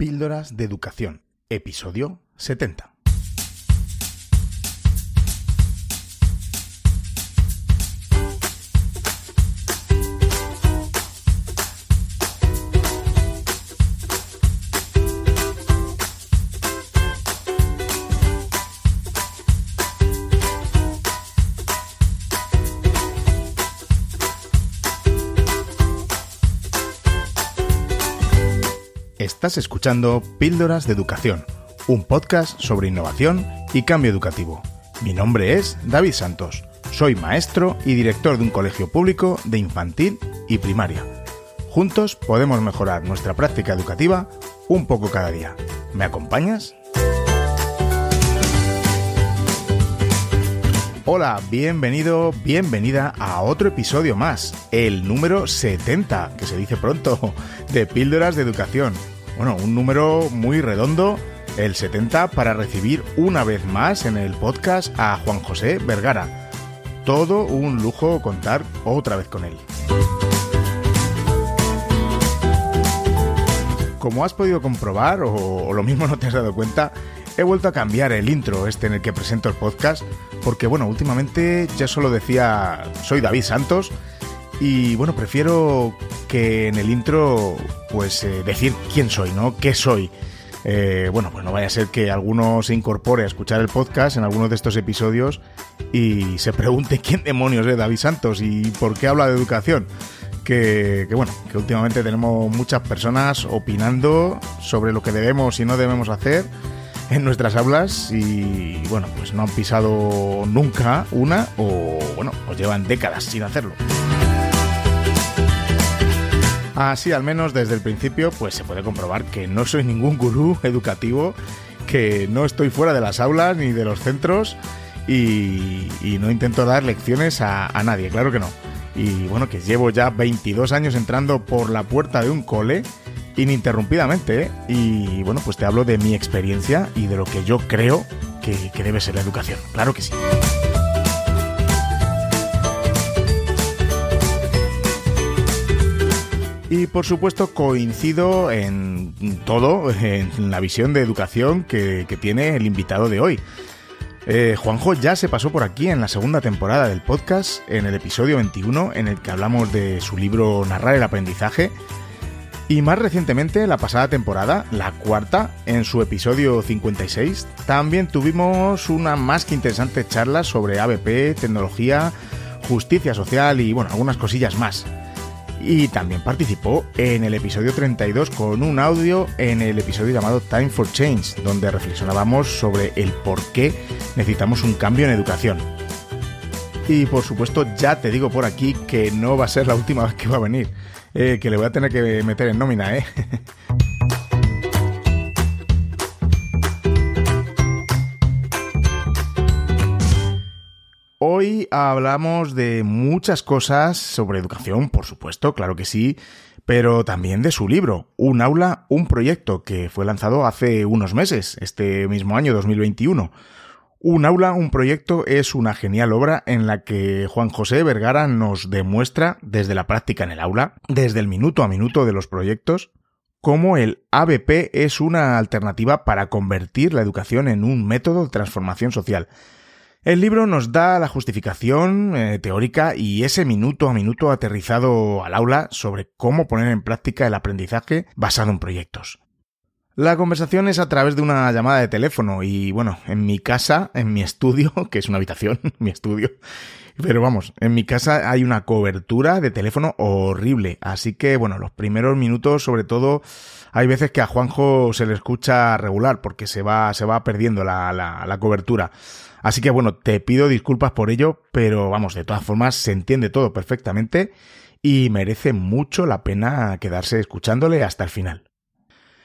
Píldoras de Educación, episodio 70. Estás escuchando Píldoras de Educación, un podcast sobre innovación y cambio educativo. Mi nombre es David Santos. Soy maestro y director de un colegio público de infantil y primaria. Juntos podemos mejorar nuestra práctica educativa un poco cada día. ¿Me acompañas? Hola, bienvenido, bienvenida a otro episodio más, el número 70, que se dice pronto, de Píldoras de Educación. Bueno, un número muy redondo, el 70, para recibir una vez más en el podcast a Juan José Vergara. Todo un lujo contar otra vez con él. Como has podido comprobar, o, lo mismo no te has dado cuenta, he vuelto a cambiar el intro este en el que presento el podcast, porque bueno, últimamente ya solo decía soy David Santos, y bueno, prefiero que en el intro, pues eh, decir quién soy, ¿no? ¿Qué soy? Eh, bueno, pues no vaya a ser que alguno se incorpore a escuchar el podcast en alguno de estos episodios y se pregunte quién demonios es David Santos y por qué habla de educación. Que, que, bueno, que últimamente tenemos muchas personas opinando sobre lo que debemos y no debemos hacer en nuestras aulas y bueno, pues no han pisado nunca una o bueno, pues llevan décadas sin hacerlo. Así, al menos desde el principio, pues se puede comprobar que no soy ningún gurú educativo, que no estoy fuera de las aulas ni de los centros y, no intento dar lecciones a, nadie, claro que no. Y bueno, que llevo ya 22 años entrando por la puerta de un cole ininterrumpidamente ¿eh? y bueno, pues te hablo de mi experiencia y de lo que yo creo que debe ser la educación, claro que sí. Y por supuesto coincido en todo, en la visión de educación que, tiene el invitado de hoy. Eh, Juanjo ya se pasó por aquí en la segunda temporada del podcast, en el episodio 21, en el que hablamos de su libro Narrar el aprendizaje. Y más recientemente, la pasada temporada, la cuarta, en su episodio 56, también tuvimos una más que interesante charla sobre ABP, tecnología, justicia social y bueno, algunas cosillas más y también participó en el episodio 32 con un audio en el episodio llamado Time for Change, donde reflexionábamos sobre el por qué necesitamos un cambio en educación. Y por supuesto ya te digo por aquí que no va a ser la última vez que va a venir, eh, que le voy a tener que meter en nómina, ¿eh? Hoy hablamos de muchas cosas sobre educación, por supuesto, claro que sí, pero también de su libro, Un aula, un proyecto, que fue lanzado hace unos meses, este mismo año 2021. Un aula, un proyecto es una genial obra en la que Juan José Vergara nos demuestra desde la práctica en el aula, desde el minuto a minuto de los proyectos, cómo el ABP es una alternativa para convertir la educación en un método de transformación social el libro nos da la justificación eh, teórica y ese minuto a minuto aterrizado al aula sobre cómo poner en práctica el aprendizaje basado en proyectos. La conversación es a través de una llamada de teléfono y bueno, en mi casa, en mi estudio, que es una habitación, mi estudio, pero vamos, en mi casa hay una cobertura de teléfono horrible, así que bueno, los primeros minutos sobre todo hay veces que a Juanjo se le escucha regular porque se va, se va perdiendo la, la, la cobertura. Así que bueno, te pido disculpas por ello, pero vamos, de todas formas se entiende todo perfectamente y merece mucho la pena quedarse escuchándole hasta el final.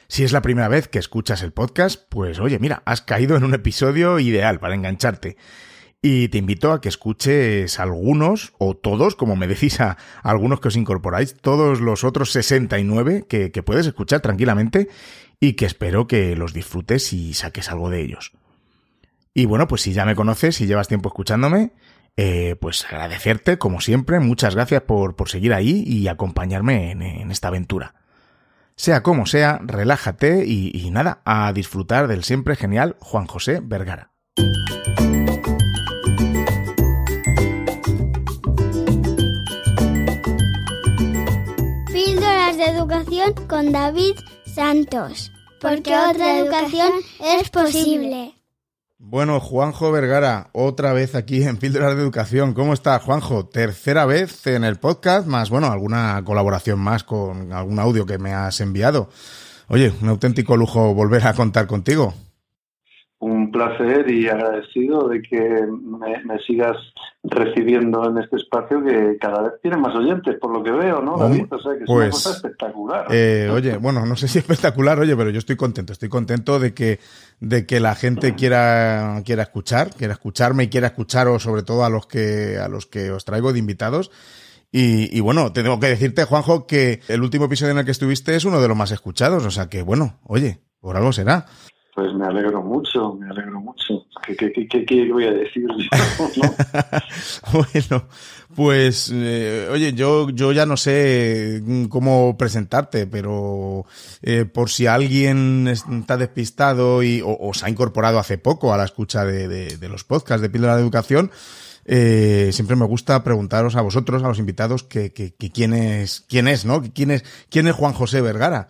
Si es la primera vez que escuchas el podcast, pues oye, mira, has caído en un episodio ideal para engancharte. Y te invito a que escuches algunos o todos, como me decís a algunos que os incorporáis, todos los otros 69 que, que puedes escuchar tranquilamente y que espero que los disfrutes y saques algo de ellos. Y bueno, pues si ya me conoces y llevas tiempo escuchándome, eh, pues agradecerte, como siempre, muchas gracias por, por seguir ahí y acompañarme en, en esta aventura. Sea como sea, relájate y, nada, a disfrutar del siempre genial Juan José Vergara. Píldoras de educación con David Santos, porque otra educación es posible. Bueno, Juanjo Vergara, otra vez aquí en Píldoras de Educación. ¿Cómo está, Juanjo? Tercera vez en el podcast, más, bueno, alguna colaboración más con algún audio que me has enviado. Oye, un auténtico lujo volver a contar contigo un placer y agradecido de que me, sigas recibiendo en este espacio que cada vez tiene más oyentes, por lo que veo, ¿no, David? O sea, que es una pues, cosa espectacular. Eh, oye, bueno, no sé si espectacular, oye, pero yo estoy contento. Estoy contento de que, de que la gente quiera, quiera escuchar, quiera escucharme y quiera escucharos, sobre todo a los que, a los que os traigo de invitados. Y, y, bueno, tengo que decirte, Juanjo, que el último episodio en el que estuviste es uno de los más escuchados. O sea que, bueno, oye, por algo será. Pues me alegro mucho, me alegro mucho. ¿Qué, qué, qué, qué voy a decir? bueno, pues, eh, oye, yo, yo ya no sé cómo presentarte, pero eh, por si alguien está despistado y, o, se ha incorporado hace poco a la escucha de, de, los podcasts de Píldora de Educación, eh, siempre me gusta preguntaros a vosotros, a los invitados, que, que, que quién es, quién es, ¿no? ¿Quién es, quién es Juan José Vergara?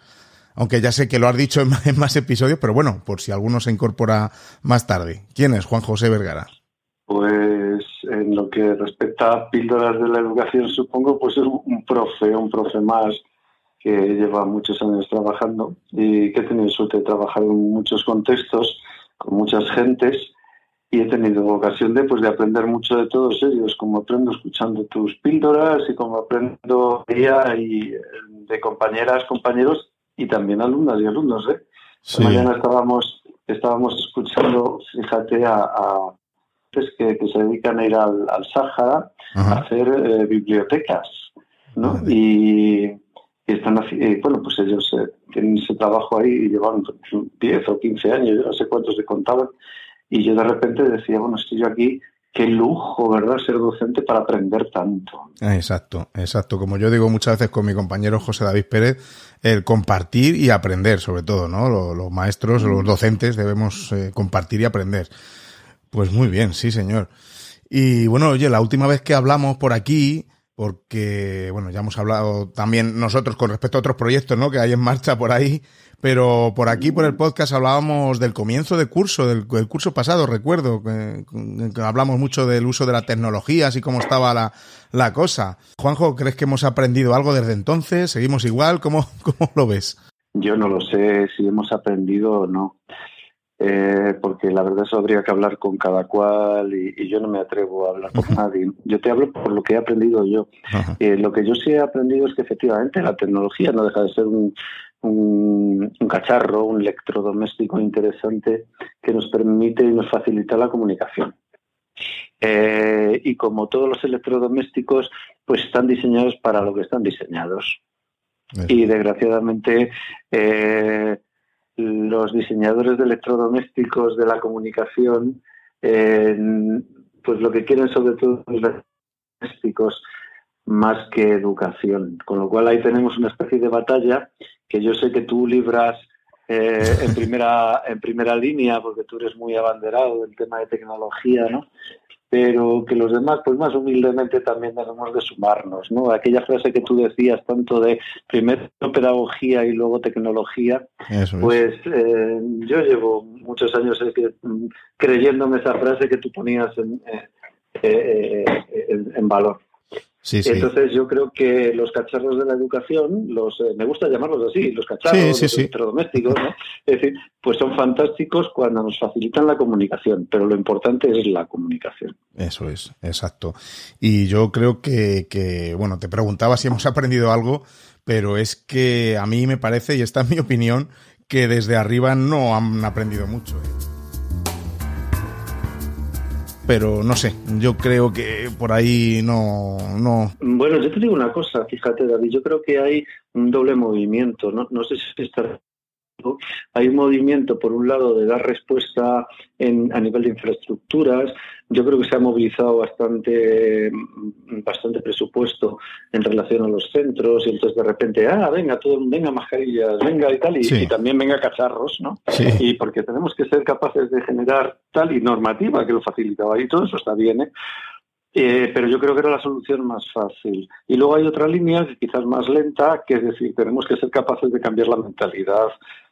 Aunque ya sé que lo has dicho en más, episodios, pero bueno, por si alguno se incorpora más tarde. ¿Quién es Juan José Vergara? Pues en lo que respecta a píldoras de la educación, supongo, pues es un profe, un profe más que lleva muchos años trabajando y que he tenido suerte de trabajar en muchos contextos, con muchas gentes, y he tenido ocasión de, pues, de aprender mucho de todos ellos, como aprendo escuchando tus píldoras y como aprendo día y de compañeras, compañeros y también alumnas y alumnos. ¿eh? Mañana estábamos, estábamos escuchando, fíjate, a, a que, que, se dedican a ir al, al Sáhara a hacer eh, bibliotecas. ¿no? Y, y, están bueno, pues ellos eh, tienen ese trabajo ahí y llevan 10 o 15 años, yo no sé cuántos se contaban. Y yo de repente decía, bueno, estoy yo aquí qué lujo, ¿verdad? Ser docente para aprender tanto. Exacto, exacto. Como yo digo muchas veces con mi compañero José David Pérez, el compartir y aprender, sobre todo, ¿no? Los, maestros, los mm. docentes debemos eh, compartir y aprender. Pues muy bien, sí, señor. Y bueno, oye, la última vez que hablamos por aquí, porque, bueno, ya hemos hablado también nosotros con respecto a otros proyectos, ¿no? Que hay en marcha por ahí, pero por aquí, por el podcast, hablábamos del comienzo de curso, del, curso pasado, recuerdo, que, hablamos mucho del uso de las tecnologías y cómo estaba la, la, cosa. Juanjo, ¿crees que hemos aprendido algo desde entonces? ¿Seguimos igual? ¿Cómo, cómo lo ves? Yo no lo sé si hemos aprendido o no. Eh, porque la verdad eso habría que hablar con cada cual y, yo no me atrevo a hablar con nadie. Yo te hablo por lo que he aprendido yo. Eh, lo que yo sí he aprendido es que efectivamente la tecnología no deja de ser un, un, cacharro, un electrodoméstico interesante que nos permite y nos facilita la comunicación. Eh, y como todos los electrodomésticos, pues están diseñados para lo que están diseñados. Y desgraciadamente eh, los diseñadores de electrodomésticos de la comunicación, eh, pues lo que quieren sobre todo los electrodomésticos más que educación. Con lo cual ahí tenemos una especie de batalla que yo sé que tú libras eh, en primera en primera línea porque tú eres muy abanderado del tema de tecnología, ¿no? Pero que los demás, pues más humildemente también debemos de sumarnos, ¿no? Aquella frase que tú decías, tanto de primero pedagogía y luego tecnología, pues eh, yo llevo muchos años eh, creyéndome esa frase que tú ponías en, en valor. Entonces yo creo que los cacharros de la educación, los eh, me gusta llamarlos así, los cacharros, los electrodomésticos, ¿no? es decir, pues son fantásticos cuando nos facilitan la comunicación, pero lo importante es la comunicación. Eso es, exacto. Y yo creo que, que bueno, te preguntaba si hemos aprendido algo, pero es que a mí me parece, y esta es mi opinión, que desde arriba no han aprendido mucho. ¿eh? Pero no sé, yo creo que por ahí no, no. Bueno, yo te digo una cosa, fíjate David, yo creo que hay un doble movimiento, no, no sé si está hay un movimiento, por un lado, de dar respuesta en, a nivel de infraestructuras. Yo creo que se ha movilizado bastante, bastante presupuesto en relación a los centros y entonces de repente, ah, venga, todo, venga mascarillas, venga y tal, y, también venga cacharros, ¿no? Y porque tenemos que ser capaces de generar tal y normativa que lo facilitaba y todo eso está bien, ¿eh? Eh, pero yo creo que era la solución más fácil. Y luego hay otra línea, quizás más lenta, que es decir, tenemos que ser capaces de cambiar la mentalidad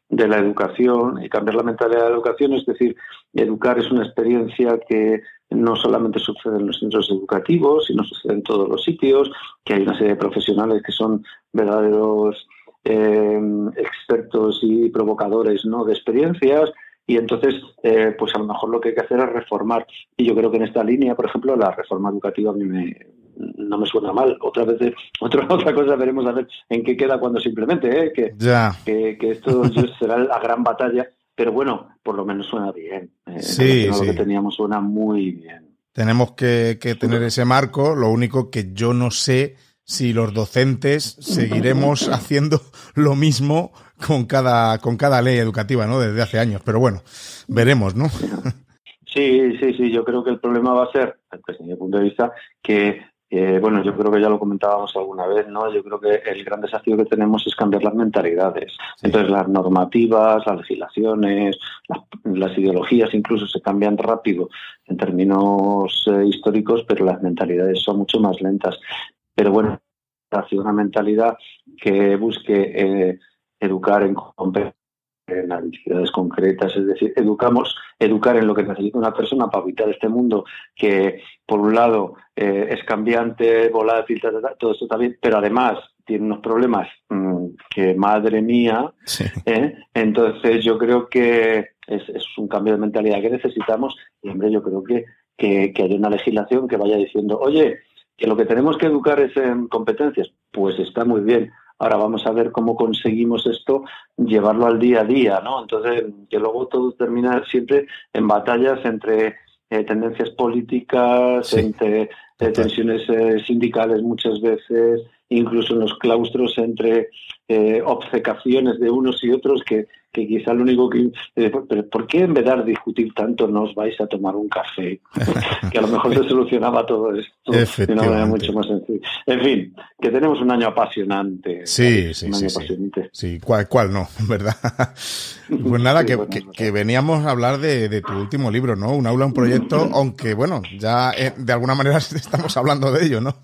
de la educación y cambiar la mentalidad de la educación, es decir, educar es una experiencia que no solamente sucede en los centros educativos, sino sucede en todos los sitios, que hay una serie de profesionales que son verdaderos eh, expertos y provocadores ¿no? de experiencias y entonces, eh, pues a lo mejor lo que hay que hacer es reformar. Y yo creo que en esta línea, por ejemplo, la reforma educativa a mí me, no me suena mal. Otra vez, otra, otra cosa veremos a ver en qué queda cuando simplemente, ¿eh? que, que, esto será la gran batalla. Pero bueno, por lo menos suena bien. Eh, sí, Lo que teníamos suena muy bien. Tenemos que, que tener ese marco. Lo único que yo no sé si los docentes seguiremos haciendo lo mismo con cada, con cada ley educativa, ¿no? Desde hace años. Pero bueno, veremos, ¿no? Sí, sí, sí. Yo creo que el problema va a ser, desde mi punto de vista, que bueno, yo creo que ya lo comentábamos alguna vez, ¿no? Yo creo que el gran desafío que tenemos es cambiar las mentalidades. Entonces, las normativas, las legislaciones, las, ideologías incluso se cambian rápido en términos eh, históricos, pero las mentalidades son mucho más lentas. Pero bueno, hacia una mentalidad que busque eh, educar en en habilidades concretas, es decir, educamos, educar en lo que necesita una persona para habitar este mundo que, por un lado, eh, es cambiante, volátil, todo esto también, pero además tiene unos problemas mm, que, madre mía, ¿eh? entonces yo creo que es, un cambio de mentalidad que necesitamos y, hombre, yo creo que, que, que haya una legislación que vaya diciendo, oye, que lo que tenemos que educar es en competencias, pues está muy bien. Ahora vamos a ver cómo conseguimos esto, llevarlo al día a día, ¿no? Entonces, que luego todo termina siempre en batallas entre eh, tendencias políticas, entre eh, tensiones eh, sindicales muchas veces, incluso en los claustros entre obcecaciones de unos y otros que, que quizá lo único que... Eh, pero ¿Por qué en vez de discutir tanto no os vais a tomar un café? que a lo mejor se solucionaba todo esto de una manera mucho más sencilla. En fin, que tenemos un año apasionante. Sí, sí, sí, sí. ¿cuál, ¿cuál no? ¿Verdad? pues nada, que, que, veníamos a hablar de, de, tu último libro, ¿no? Un aula, un proyecto, aunque bueno, ya eh, de alguna manera estamos hablando de ello, ¿no?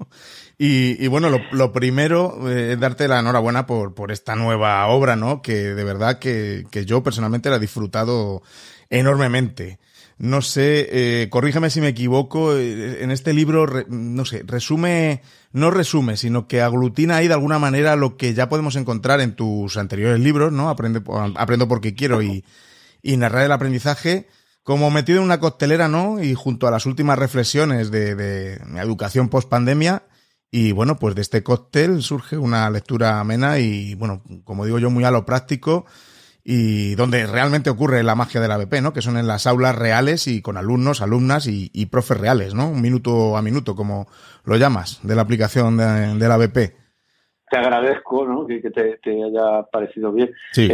Y, bueno, lo, primero eh, es darte la enhorabuena por, por esta nueva obra, ¿no? Que de verdad que, que yo personalmente la he disfrutado enormemente. No sé, eh, corrígeme si me equivoco, eh, en este libro, no sé, resume, no resume, sino que aglutina ahí de alguna manera lo que ya podemos encontrar en tus anteriores libros, ¿no? Aprende, aprendo porque quiero y, y narrar el aprendizaje como metido en una costelera, ¿no? Y junto a las últimas reflexiones de, de educación post pandemia, y bueno, pues de este cóctel surge una lectura amena y, bueno, como digo yo, muy a lo práctico y donde realmente ocurre la magia de la BP, ¿no? Que son en las aulas reales y con alumnos, alumnas y, y profes reales, ¿no? Un minuto a minuto, como lo llamas, de la aplicación de, la BP. Te agradezco, ¿no? Que, te, haya parecido bien. Sí,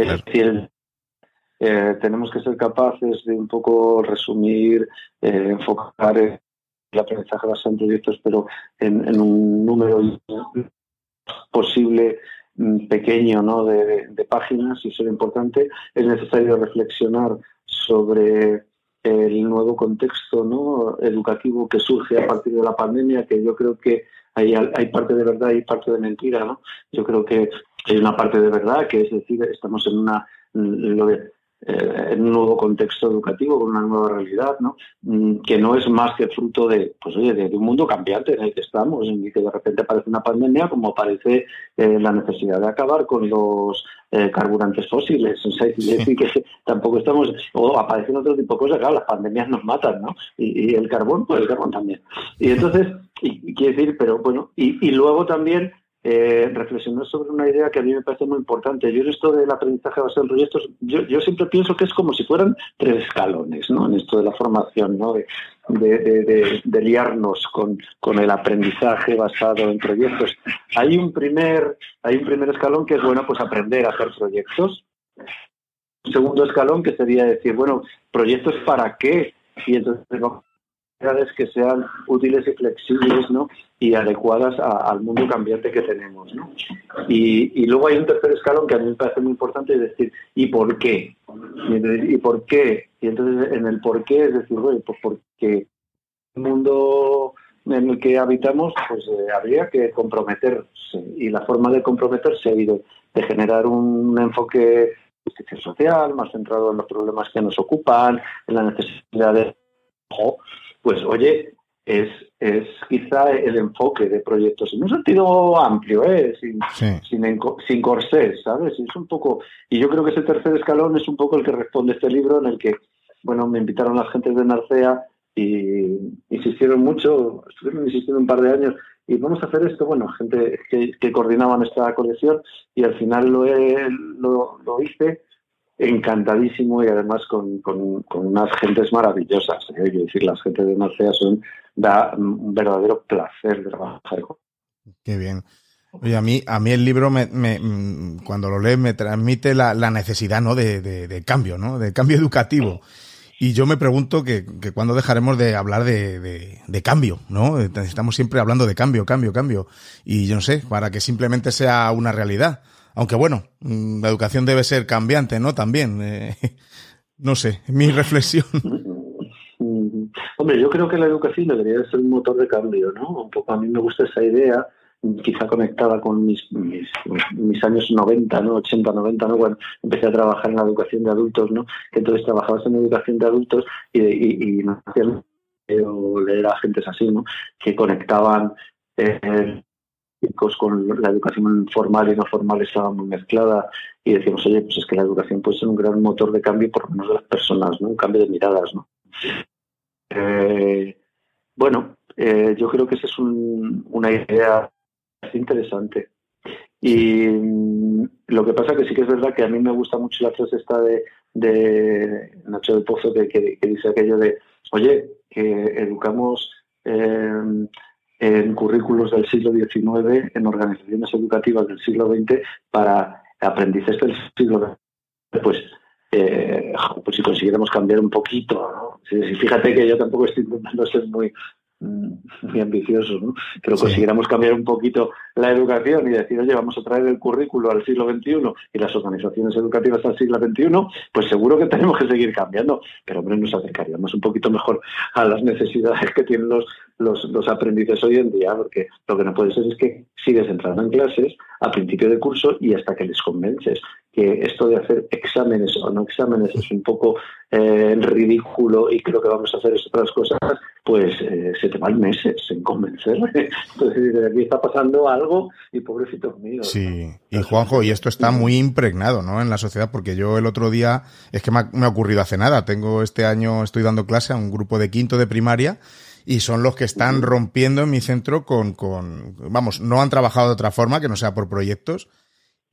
eh, tenemos que ser capaces de un poco resumir, eh, enfocar el aprendizaje basado en proyectos, pero en, un número posible mm, pequeño ¿no? de, páginas, y eso es importante, es necesario reflexionar sobre el nuevo contexto ¿no? educativo que surge a partir de la pandemia, que yo creo que hay, hay parte de verdad y parte de mentira. ¿no? Yo creo que hay una parte de verdad, que es decir, estamos en una, lo de, eh, en un nuevo contexto educativo, con una nueva realidad, ¿no? Mm, que no es más que fruto de, pues, oye, de, un mundo cambiante en el que estamos, en el que de repente aparece una pandemia, como aparece eh, la necesidad de acabar con los eh, carburantes fósiles. O sea, decir que tampoco estamos, o aparecen otro tipo de cosas, claro, las pandemias nos matan, ¿no? Y, el carbón, pues el carbón también. Y entonces, y, quiere decir, pero bueno, y, y luego también eh, reflexionar sobre una idea que a mí me parece muy importante. Yo en esto del aprendizaje basado en proyectos, yo, yo siempre pienso que es como si fueran tres escalones, ¿no? En esto de la formación, ¿no? De, de, de, liarnos con, con, el aprendizaje basado en proyectos. Hay un primer, hay un primer escalón que es bueno, pues aprender a hacer proyectos. segundo escalón que sería decir, bueno, proyectos para qué, y entonces que sean útiles y flexibles ¿no? y adecuadas al mundo cambiante que tenemos. ¿no? Y, luego hay un tercer escalón que a mí me parece muy importante, es decir, ¿y por qué? ¿Y, por qué? Y entonces en el por qué es decir, bueno, pues porque el mundo en el que habitamos, pues eh, habría que comprometerse. Y la forma de comprometerse ha ido de generar un enfoque de social, más centrado en los problemas que nos ocupan, en la necesidad de pues oye, es, es quizá el enfoque de proyectos en un sentido amplio, ¿eh? sin, sin, sin corsés, ¿sabes? Es un poco, y yo creo que ese tercer escalón es un poco el que responde este libro en el que, bueno, me invitaron las gentes de Narcea y insistieron mucho, estuvieron insistiendo un par de años, y vamos a hacer esto, bueno, gente que, que coordinaban esta colección y al final lo, lo, lo hice encantadísimo y además con, con, unas gentes maravillosas. ¿eh? Decir, las gentes de Marcea son, da un verdadero placer trabajar con. Qué bien. Oye, a mí, a mí el libro, me, me mm, cuando lo lees, me transmite la, la necesidad ¿no? De, de, cambio, ¿no? de cambio educativo. Y yo me pregunto que, que cuándo dejaremos de hablar de, de, de, cambio, ¿no? Estamos siempre hablando de cambio, cambio, cambio. Y yo no sé, para que simplemente sea una realidad. Aunque bueno, mm, la educación debe ser cambiante, ¿no? También. Eh, no sé, mi reflexión. Hombre, yo creo que la educación debería ser un motor de cambio, ¿no? Un poco a mí me gusta esa idea, quizá conectada con mis, mis, años 90, ¿no? 80, 90, ¿no? Cuando empecé a trabajar en la educación de adultos, ¿no? Que entonces trabajabas en educación de adultos y, y, y hacían leer a gentes así, ¿no? Que conectaban eh, con la educación formal y no formal estaba muy mezclada y decíamos, oye, pues es que la educación puede ser un gran motor de cambio por lo menos de las personas, ¿no? Un cambio de miradas, ¿no? Eh, bueno, eh, yo creo que esa es una idea interesante. Y mm, lo que pasa que sí que es verdad que a mí me gusta mucho la frase esta de, de Nacho del Pozo que, que, dice aquello de, oye, que educamos eh, en currículos del siglo XIX, en organizaciones educativas del siglo XX, para aprendices del siglo XX. Pues, eh, pues si consiguiéramos cambiar un poquito, ¿no? fíjate que yo tampoco estoy intentando ser muy muy ambicioso, ¿no? que lo consiguiéramos cambiar un poquito la educación y decir, oye, vamos a traer el currículo al siglo XXI y las organizaciones educativas al siglo XXI, pues seguro que tenemos que seguir cambiando, pero hombre, nos acercaríamos un poquito mejor a las necesidades que tienen los, los, los aprendices hoy en día, porque lo que no puede ser es que sigues entrando en clases a principio de curso y hasta que les convences que esto de hacer exámenes o no exámenes es un poco eh, ridículo y que lo que vamos a hacer es otras cosas, pues eh, se te van meses en convencerle. Entonces, aquí está pasando algo y pobrecito mío. Sí, y Juanjo, y esto está muy impregnado ¿no? en la sociedad, porque yo el otro día, es que me ha, me ha ocurrido hace nada, tengo este año, estoy dando clase a un grupo de quinto de primaria y son los que están rompiendo en mi centro con, con, vamos, no han trabajado de otra forma que no sea por proyectos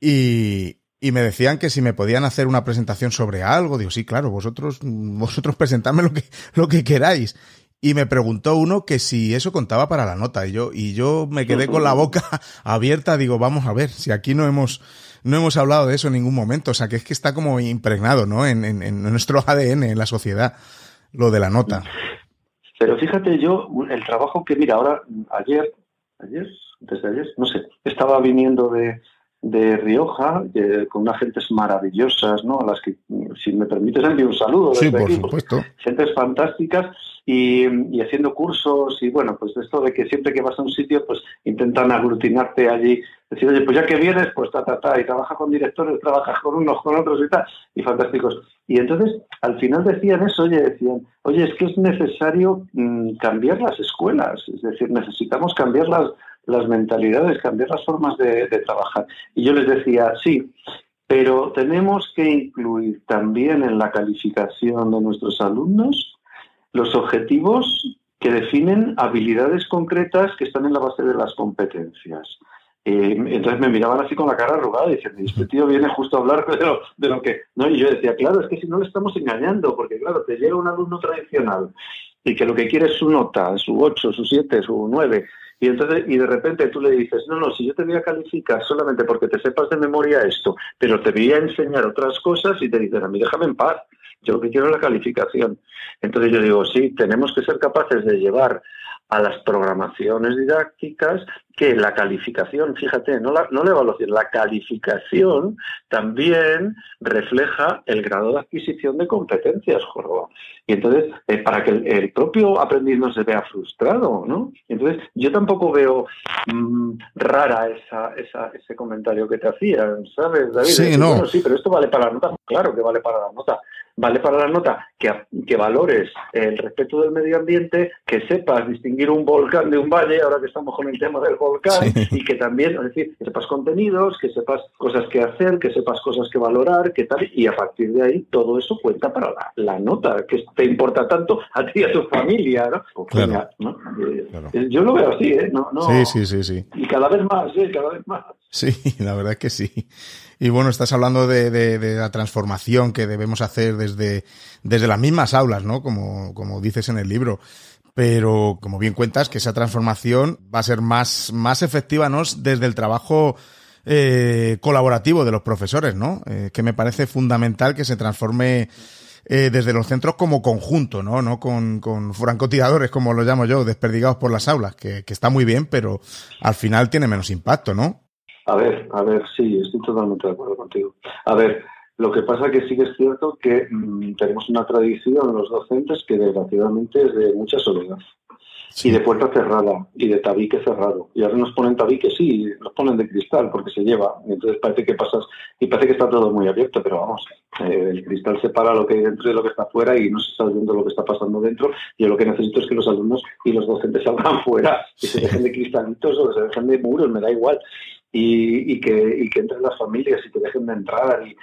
y, y me decían que si me podían hacer una presentación sobre algo, digo, sí, claro, vosotros, vosotros presentadme lo que, lo que queráis. Y me preguntó uno que si eso contaba para la nota. Y yo, y yo me quedé con la boca abierta, digo, vamos a ver, si aquí no hemos, no hemos hablado de eso en ningún momento. O sea, que es que está como impregnado, ¿no? En, en, en nuestro ADN, en la sociedad, lo de la nota. Pero fíjate yo, el trabajo que, mira, ahora, ayer, ayer, desde ayer, no sé, estaba viniendo de, de Rioja, con unas gentes maravillosas, ¿no? A las que, si me permites, envío un saludo. Sí, por supuesto. Gentes fantásticas y, y, haciendo cursos y, bueno, pues esto de que siempre que vas a un sitio, pues intentan aglutinarte allí. Decir, oye, pues ya que vienes, pues ta, ta, ta, y trabaja con directores, trabajas con unos, con otros y tal, y fantásticos. Y entonces, al final decían eso, oye, decían, oye, es que es necesario mm, cambiar las escuelas, es decir, necesitamos cambiar las las mentalidades, cambiar las formas de, trabajar. Y yo les decía, sí, pero tenemos que incluir también en la calificación de nuestros alumnos los objetivos que definen habilidades concretas que están en la base de las competencias. Eh, entonces me miraban así con la cara arrugada y decían, este tío viene justo a hablar de lo, de lo que... ¿no? Y yo decía, claro, es que si no le estamos engañando, porque claro, te llega un alumno tradicional y que lo que quiere es su nota, su 8, su 7, su 9, y entonces y de repente tú le dices, no, no, si yo te voy a calificar solamente porque te sepas de memoria esto, pero te voy a enseñar otras cosas y te dicen, a mí déjame en paz, yo lo que quiero es la calificación. Entonces yo digo, sí, tenemos que ser capaces de llevar a las programaciones didácticas que la calificación, fíjate, no la, no la evaluación, la calificación también refleja el grado de adquisición de competencias, Jorge. Y entonces, eh, para que el, propio aprendiz no se vea frustrado, ¿no? Entonces, yo tampoco veo mm, rara esa, esa, ese comentario que te hacían, ¿sabes, David? Sí, no. sí, pero esto vale para la nota. Claro que vale para la nota vale para la nota que, que, valores el respeto del medio ambiente, que sepas distinguir un volcán de un valle, ahora que estamos con el tema del volcán, y que también, es decir, que sepas contenidos, que sepas cosas que hacer, que sepas cosas que valorar, que tal, y a partir de ahí todo eso cuenta para la, nota, que te importa tanto a ti y a tu familia, ¿no? Pues eh, yo lo veo así, ¿eh? No, no, sí, sí, sí, sí. Y cada vez más, ¿eh? Cada vez más. Sí, la verdad es que sí. Y bueno, estás hablando de, de, la transformación que debemos hacer desde, desde las mismas aulas, ¿no? Como, como dices en el libro. Pero, como bien cuentas, que esa transformación va a ser más, más efectiva, ¿no? Desde el trabajo eh, colaborativo de los profesores, ¿no? Eh, que me parece fundamental que se transforme eh, desde los centros como conjunto, ¿no? No con, con francotiradores, como lo llamo yo, desperdigados por las aulas, que, que está muy bien, pero al final tiene menos impacto, ¿no? A ver, a ver, sí, estoy totalmente de acuerdo contigo. A ver, lo que pasa que sí que es cierto que mm, tenemos una tradición los docentes que desgraciadamente es de mucha soledad. Y de puerta cerrada, y de tabique cerrado. Y ahora nos ponen tabique, sí, nos ponen de cristal porque se lleva. Y entonces parece que pasas, y parece que está todo muy abierto, pero vamos, eh, el cristal separa lo que hay dentro de lo que está fuera y no se está viendo lo que está pasando dentro. Y yo lo que necesito es que los alumnos y los docentes salgan fuera, que se dejen de cristalitos o se dejen de muros, me da igual y, que, y que entren las familias y que dejen de entrar. Y,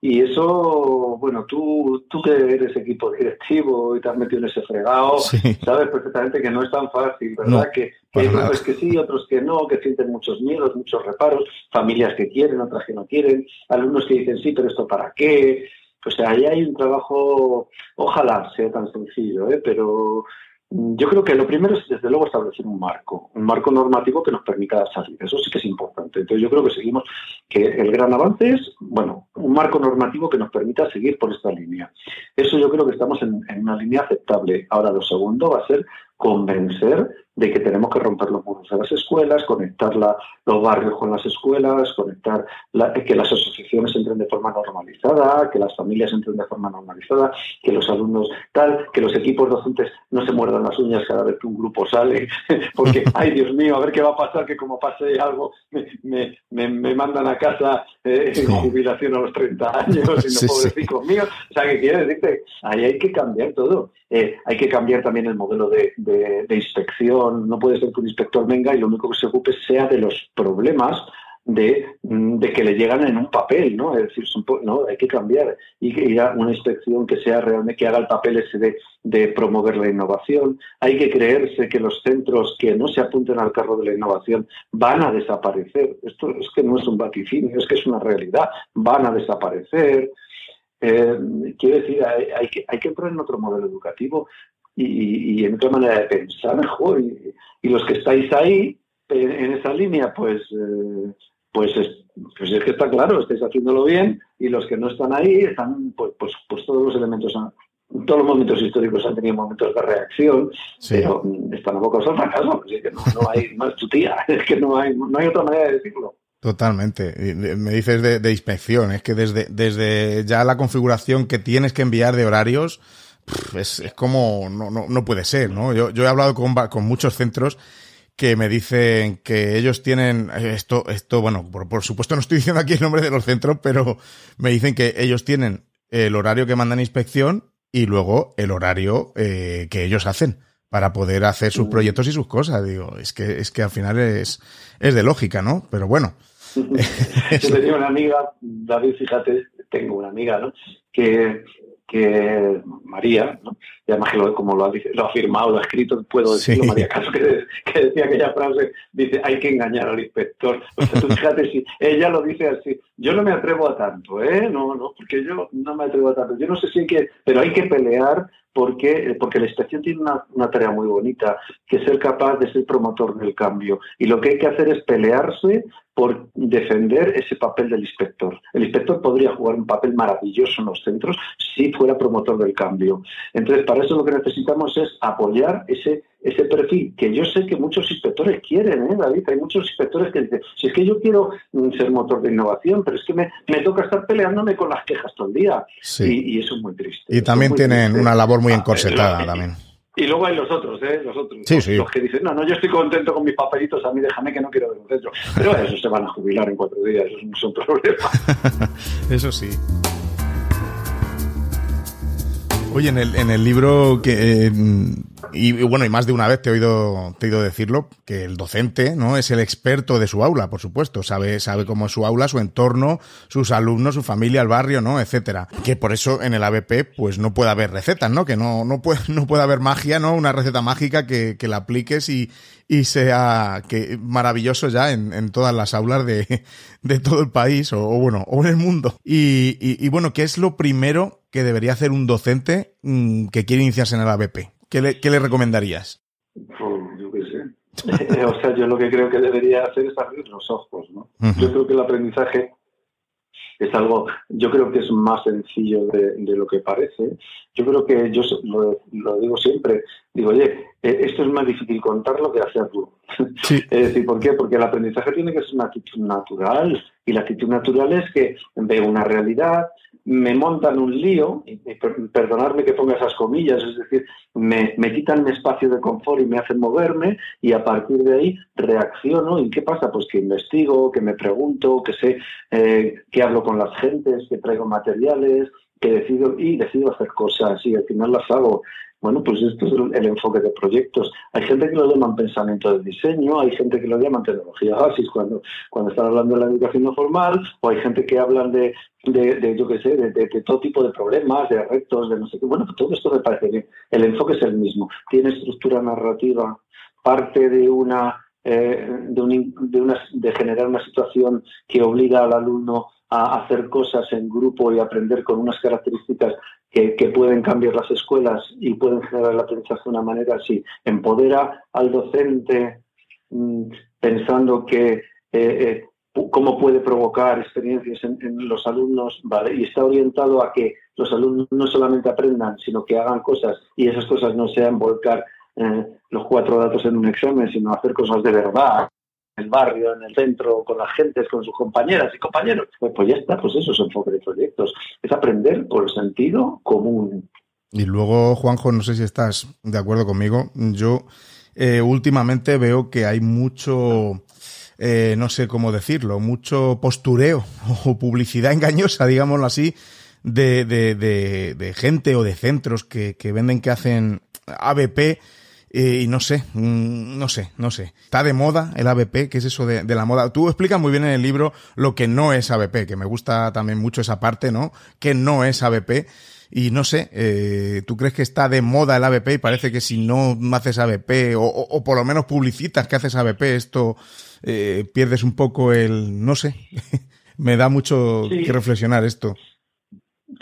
y eso, bueno, tú, tú que eres equipo directivo y te has metido en ese fregado, sabes perfectamente que no es tan fácil, ¿verdad? que, hay unos que sí, otros que no, que sienten muchos miedos, muchos reparos, familias que quieren, otras que no quieren, alumnos que dicen sí, pero esto para qué. O sea, ahí hay un trabajo, ojalá sea tan sencillo, ¿eh? pero yo creo que lo primero es, desde luego, establecer un marco, un marco normativo que nos permita salir. Eso sí que es importante. Entonces, yo creo que seguimos, que el gran avance es, bueno, un marco normativo que nos permita seguir por esta línea. Eso yo creo que estamos en, en una línea aceptable. Ahora, lo segundo va a ser convencer de que tenemos que romper los muros de las escuelas, conectar los barrios con las escuelas, conectar que las asociaciones entren de forma normalizada, que las familias entren de forma normalizada, que los alumnos tal, que los equipos docentes no se muerdan las uñas cada vez que un grupo sale, porque, ay Dios mío, a ver qué va a pasar, que como pase algo me, me, mandan a casa eh, en jubilación a los 30 años y no sí, pobrecicos míos. O sea, que quiere decirte, ahí hay que cambiar todo. Eh, hay que cambiar también el modelo de inspección no puede ser que un inspector venga y lo único que se ocupe sea de los problemas de, mm, que le llegan en un papel, ¿no? Es decir, no, hay que cambiar y ir a una inspección que sea realmente, que haga el papel ese de, de, promover la innovación. Hay que creerse que los centros que no se apunten al carro de la innovación van a desaparecer. Esto es que no es un vaticinio, es que es una realidad. Van a desaparecer. Eh, quiero decir, hay, que, hay que entrar en otro modelo educativo y, en otra manera de pensar mejor. Y, los que estáis ahí, en, esa línea, pues, eh, pues, es, pues es que está claro, estáis haciéndolo bien, y los que no están ahí, están, pues, pues, pues todos los elementos todos los momentos históricos han tenido momentos de reacción, pero están abocados al fracaso. Así que no, no hay más tutía, es que no hay, no hay otra manera de decirlo. Totalmente. Me dices de, de, inspección, es que desde, desde ya la configuración que tienes que enviar de horarios, es, es como, no, no, no, puede ser, ¿no? Yo, yo he hablado con, con muchos centros que me dicen que ellos tienen esto, esto, bueno, por, por, supuesto no estoy diciendo aquí el nombre de los centros, pero me dicen que ellos tienen el horario que mandan inspección y luego el horario eh, que ellos hacen para poder hacer sus proyectos y sus cosas. Digo, es que, es que al final es, es de lógica, ¿no? Pero bueno. Yo tenía una amiga, David, fíjate, tengo una amiga, ¿no? Que que María, ¿no? y además que como lo ha, lo ha firmado, lo ha escrito, puedo decirlo, María Caso, que, decía aquella frase, dice, hay que engañar al inspector. O sea, tú fíjate si ella lo dice así, yo no me atrevo a tanto, ¿eh? No, no, porque yo no me atrevo a tanto. Yo no sé si hay que, pero hay que pelear porque, porque la inspección tiene una, una, tarea muy bonita, que es ser capaz de ser promotor del cambio. Y lo que hay que hacer es pelearse por defender ese papel del inspector. El inspector podría jugar un papel maravilloso en los centros si fuera promotor del cambio. Entonces, para eso lo que necesitamos es apoyar ese, ese perfil, que yo sé que muchos inspectores quieren, ¿eh, David? Hay muchos inspectores que dicen, si es que yo quiero mm, ser motor de innovación, pero es que me, me toca estar peleándome con las quejas todo el día. Y, eso es muy triste. Y también tienen una labor muy ah, encorsetada también. Y luego hay los otros, ¿eh? Los otros. los, que dicen, no, no, yo estoy contento con mis papelitos, a mí déjame que no quiero ver un centro. Pero eso se van a jubilar en cuatro días, eso no es un problema. eso sí. Oye, en el, en el libro que eh, y, bueno, y más de una vez te he oído, te he oído decirlo, que el docente, ¿no? Es el experto de su aula, por supuesto. Sabe, sabe cómo es su aula, su entorno, sus alumnos, su familia, el barrio, ¿no? Etcétera. Que por eso en el ABP, pues no puede haber recetas, ¿no? Que no, no puede, no puede haber magia, ¿no? Una receta mágica que, que la apliques y, y sea que maravilloso ya en, en todas las aulas de, de todo el país, o, bueno, o en el mundo. Y, y, y bueno, ¿qué es lo primero que debería hacer un docente mm, que quiere iniciarse en el ABP? ¿Qué le, qué le recomendarías? Pues, yo qué sé. o sea, yo lo que creo que debería hacer es abrir los ojos, ¿no? Yo creo que el aprendizaje es algo, yo creo que es más sencillo de, lo que parece. Yo creo que yo lo, lo, digo siempre, digo, oye, eh, esto es más difícil contarlo que hacerlo. Sí. es decir, ¿por qué? Porque el aprendizaje tiene que ser una actitud natural y la actitud natural es que veo una realidad, me montan un lío, y, perdonadme que ponga esas comillas, es decir, me, quitan mi espacio de confort y me hacen moverme y a partir de ahí reacciono. ¿Y qué pasa? Pues que investigo, que me pregunto, que sé, eh, que hablo con las gentes, que traigo materiales, que decido y decido hacer cosas y al final las hago. Bueno, pues esto es el, enfoque de proyectos. Hay gente que lo llaman pensamiento de diseño, hay gente que lo llaman tecnología basis cuando, cuando están hablando de la educación no formal, o hay gente que hablan de, de, yo qué sé, de, todo tipo de problemas, de retos, de no sé qué. Bueno, pues todo esto me parece bien. El enfoque es el mismo. Tiene estructura narrativa, parte de una, eh, de, de, de generar una situación que obliga al alumno a hacer cosas en grupo y aprender con unas características que, pueden cambiar las escuelas y pueden generar el aprendizaje de una manera así. Empodera al docente mm, pensando que eh, eh, cómo puede provocar experiencias en, los alumnos, ¿vale? Y está orientado a que los alumnos no solamente aprendan, sino que hagan cosas y esas cosas no sean volcar eh, los cuatro datos en un examen, sino hacer cosas de verdad en el barrio, en el centro, con las gentes, con sus compañeras y compañeros. Pues, pues ya está, pues eso es enfoque de proyectos. Es aprender por sentido común. Y luego, Juanjo, no sé si estás de acuerdo conmigo. Yo eh, últimamente veo que hay mucho eh, no sé cómo decirlo, mucho postureo o publicidad engañosa, digámoslo así, de, de, de, gente o de centros que, que venden que hacen ABP eh, y no sé, mm, no sé, no sé. Está de moda el ABP, ¿qué es eso de, de, la moda? Tú explicas muy bien en el libro lo que no es ABP, que me gusta también mucho esa parte, ¿no? Que no es ABP. Y no sé, eh, ¿tú crees que está de moda el ABP y parece que si no haces ABP o, o, por lo menos publicitas que haces ABP, esto eh, pierdes un poco el, no sé, me da mucho que reflexionar esto.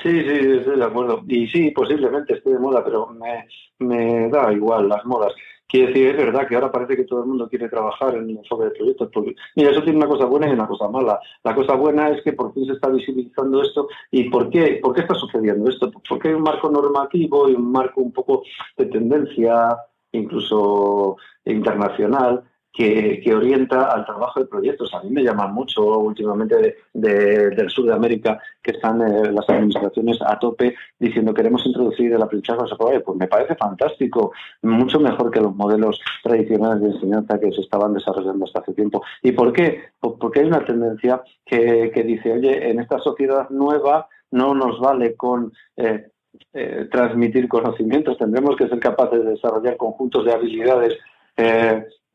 Sí, sí, estoy de acuerdo. Y sí, posiblemente esté de moda, pero me, me da igual las modas. Quiere decir, es verdad que ahora parece que todo el mundo quiere trabajar en el enfoque de proyectos. mira, eso tiene una cosa buena y una cosa mala. La cosa buena es que por fin se está visibilizando esto. ¿Y por qué, por qué está sucediendo esto? Porque hay un marco normativo y un marco un poco de tendencia, incluso internacional, que, orienta al trabajo de proyectos. A mí me llaman mucho últimamente del sur de América que están eh, las administraciones a tope diciendo queremos introducir el aprendizaje Pues me parece fantástico, mucho mejor que los modelos tradicionales de enseñanza que se estaban desarrollando hasta hace tiempo. ¿Y por qué? Porque hay una tendencia que, dice, oye, en esta sociedad nueva no nos vale con... Eh, eh, transmitir conocimientos, tendremos que ser capaces de desarrollar conjuntos de habilidades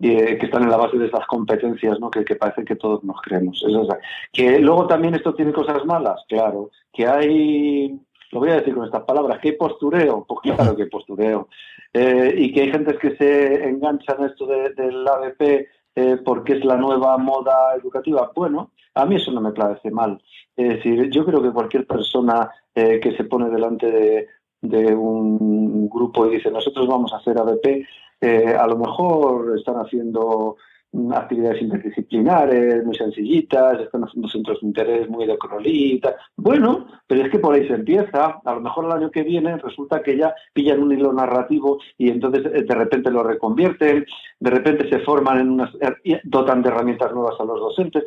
eh, que están en la base de esas competencias ¿no? que, parece que todos nos creemos. que luego también esto tiene cosas malas, claro, que hay lo voy a decir con estas palabras, que hay postureo, pues claro que hay postureo, eh, y que hay gente que se engancha en esto del ABP eh, porque es la nueva moda educativa. Bueno, a mí eso no me parece mal. Es decir, yo creo que cualquier persona eh, que se pone delante de, de, un grupo y dice nosotros vamos a hacer ABP, a lo mejor están haciendo actividades interdisciplinares muy sencillitas, están haciendo centros de interés muy de cronolita. Bueno, pero es que por ahí se empieza. A lo mejor el año que viene resulta que ya pillan un hilo narrativo y entonces eh, de repente lo reconvierten, de repente se forman en unas, eh, dotan de herramientas nuevas a los docentes.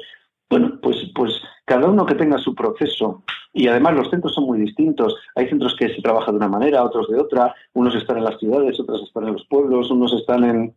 Bueno, pues, pues cada uno que tenga su proceso. Y además los centros son muy distintos. Hay centros que se trabaja de una manera, otros de otra. Unos están en las ciudades, otros están en los pueblos, unos están en,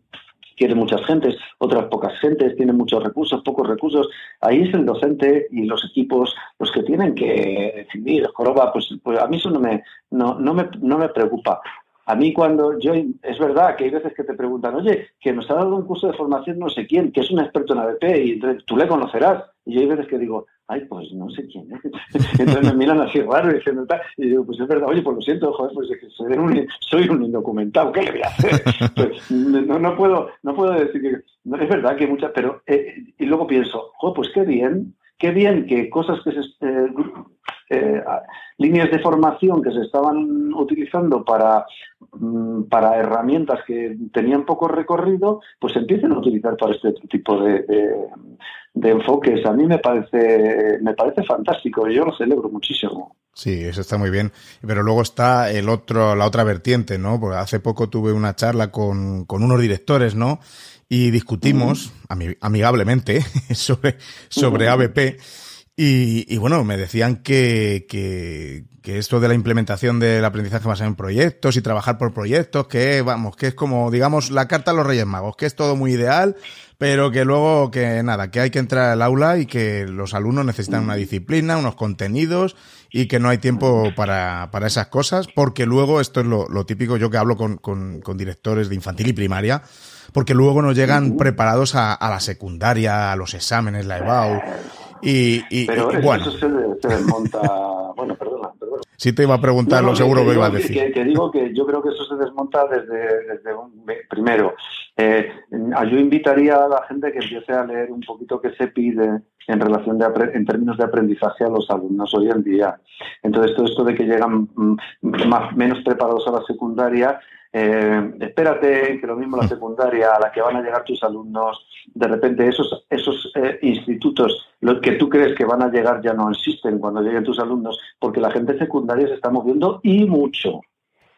quiere muchas gentes, otras pocas gentes, tienen muchos recursos, pocos recursos. Ahí es el docente y los equipos los que tienen que decidir. Joroba, pues, pues a mí eso no me, no, no me, no me preocupa. A mí cuando yo, es verdad que hay veces que te preguntan, oye, que nos ha dado un curso de formación no sé quién, que es un experto en ABP y tú le conocerás. Y yo hay veces que digo, ay, pues no sé quién es. Entonces me miran así raro y diciendo tal. Y digo, pues es verdad, oye, pues lo siento, joder, pues es que soy un, soy un indocumentado, ¿qué le voy a hacer? Pues, no, no, puedo, no puedo decir que. es verdad que hay muchas, pero. Eh, y luego pienso, joder, pues qué bien, qué bien que cosas que se. Eh, eh, líneas de formación que se estaban utilizando para, mm, para herramientas que tenían poco recorrido, pues se empiecen a utilizar para este tipo de, de, enfoques. A mí me parece, me parece fantástico, yo lo celebro muchísimo. Sí, eso está muy bien. Pero luego está el otro, la otra vertiente, ¿no? Porque hace poco tuve una charla con, con unos directores, ¿no? Y discutimos amigablemente sobre, sobre ABP. Y, bueno, me decían que, que, que, esto de la implementación del aprendizaje basado en proyectos y trabajar por proyectos, que vamos, que es como, digamos, la carta a los Reyes Magos, que es todo muy ideal, pero que luego, que nada, que hay que entrar al aula y que los alumnos necesitan una disciplina, unos contenidos y que no hay tiempo para, para esas cosas, porque luego, esto es lo, lo típico, yo que hablo con, con, con directores de infantil y primaria, porque luego nos llegan preparados a, a la secundaria, a los exámenes, la EBAU, y, Pero bueno. eso se, desmonta. bueno, perdona, perdona. Si te iba a preguntar, lo seguro que, iba a decir. Que, digo que yo creo que eso se desmonta desde, desde un, primero. Eh, yo invitaría a la gente que empiece a leer un poquito qué se pide en relación de en términos de aprendizaje a los alumnos hoy en día. Entonces todo esto de que llegan mm, más, menos preparados a la secundaria eh, espérate que lo mismo la mm. secundaria a la que van a llegar tus alumnos, de repente esos, esos eh, institutos, los que tú crees que van a llegar ya no existen cuando lleguen tus alumnos, porque la gente secundaria se está moviendo y mucho.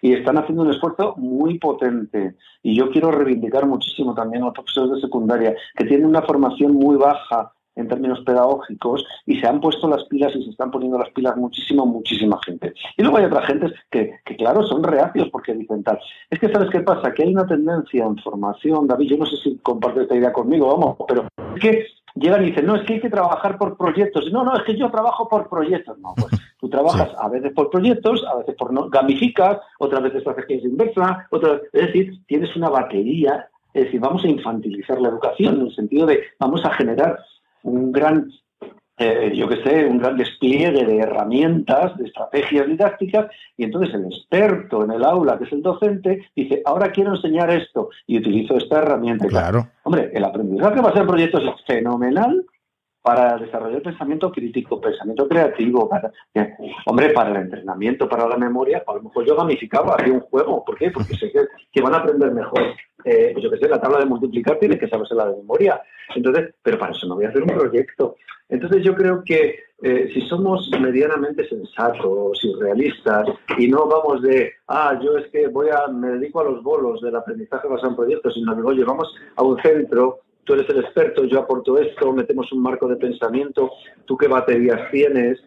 Y están haciendo un esfuerzo muy potente. Y yo quiero reivindicar muchísimo también a los profesores de secundaria, que tienen una formación muy baja en términos pedagógicos y se han puesto las pilas y se están poniendo las pilas muchísimo, muchísima gente. Y luego hay otras gentes que, que, claro, son reacios porque dicen tal. Es que, ¿sabes qué pasa? Que hay una tendencia en formación, David, yo no sé si compartes esta idea conmigo, vamos, pero es que llegan y dicen, no, es que hay que trabajar por proyectos. No, no, es que yo trabajo por proyectos. No, pues tú trabajas a veces por proyectos, a veces por no, gamificas, otras veces estrategias inversa, otras, es decir, tienes una batería, es decir, vamos a infantilizar la educación en el sentido de vamos a generar un gran, eh, yo que sé, un gran despliegue de herramientas, de estrategias didácticas, y entonces el experto en el aula, que es el docente, dice, ahora quiero enseñar esto, y utilizo esta herramienta. Claro. Hombre, el aprendizaje va a ser proyectos es fenomenal para desarrollar pensamiento crítico, pensamiento creativo, para, hombre, para el entrenamiento, para la memoria, a lo mejor yo gamificaba, hacía un juego, ¿por qué? Porque sé que, van a aprender mejor. Eh, pues yo que sé, la tabla de multiplicar tiene que saberse la de memoria. Entonces, pero para eso no voy a hacer un proyecto. Entonces yo creo que eh, si somos medianamente sensatos y realistas y no vamos de, ah, yo es que voy a, me dedico a los bolos del aprendizaje basado en proyectos, sino que, oye, vamos a un centro tú eres el experto, yo aporto esto, metemos un marco de pensamiento, tú qué baterías tienes,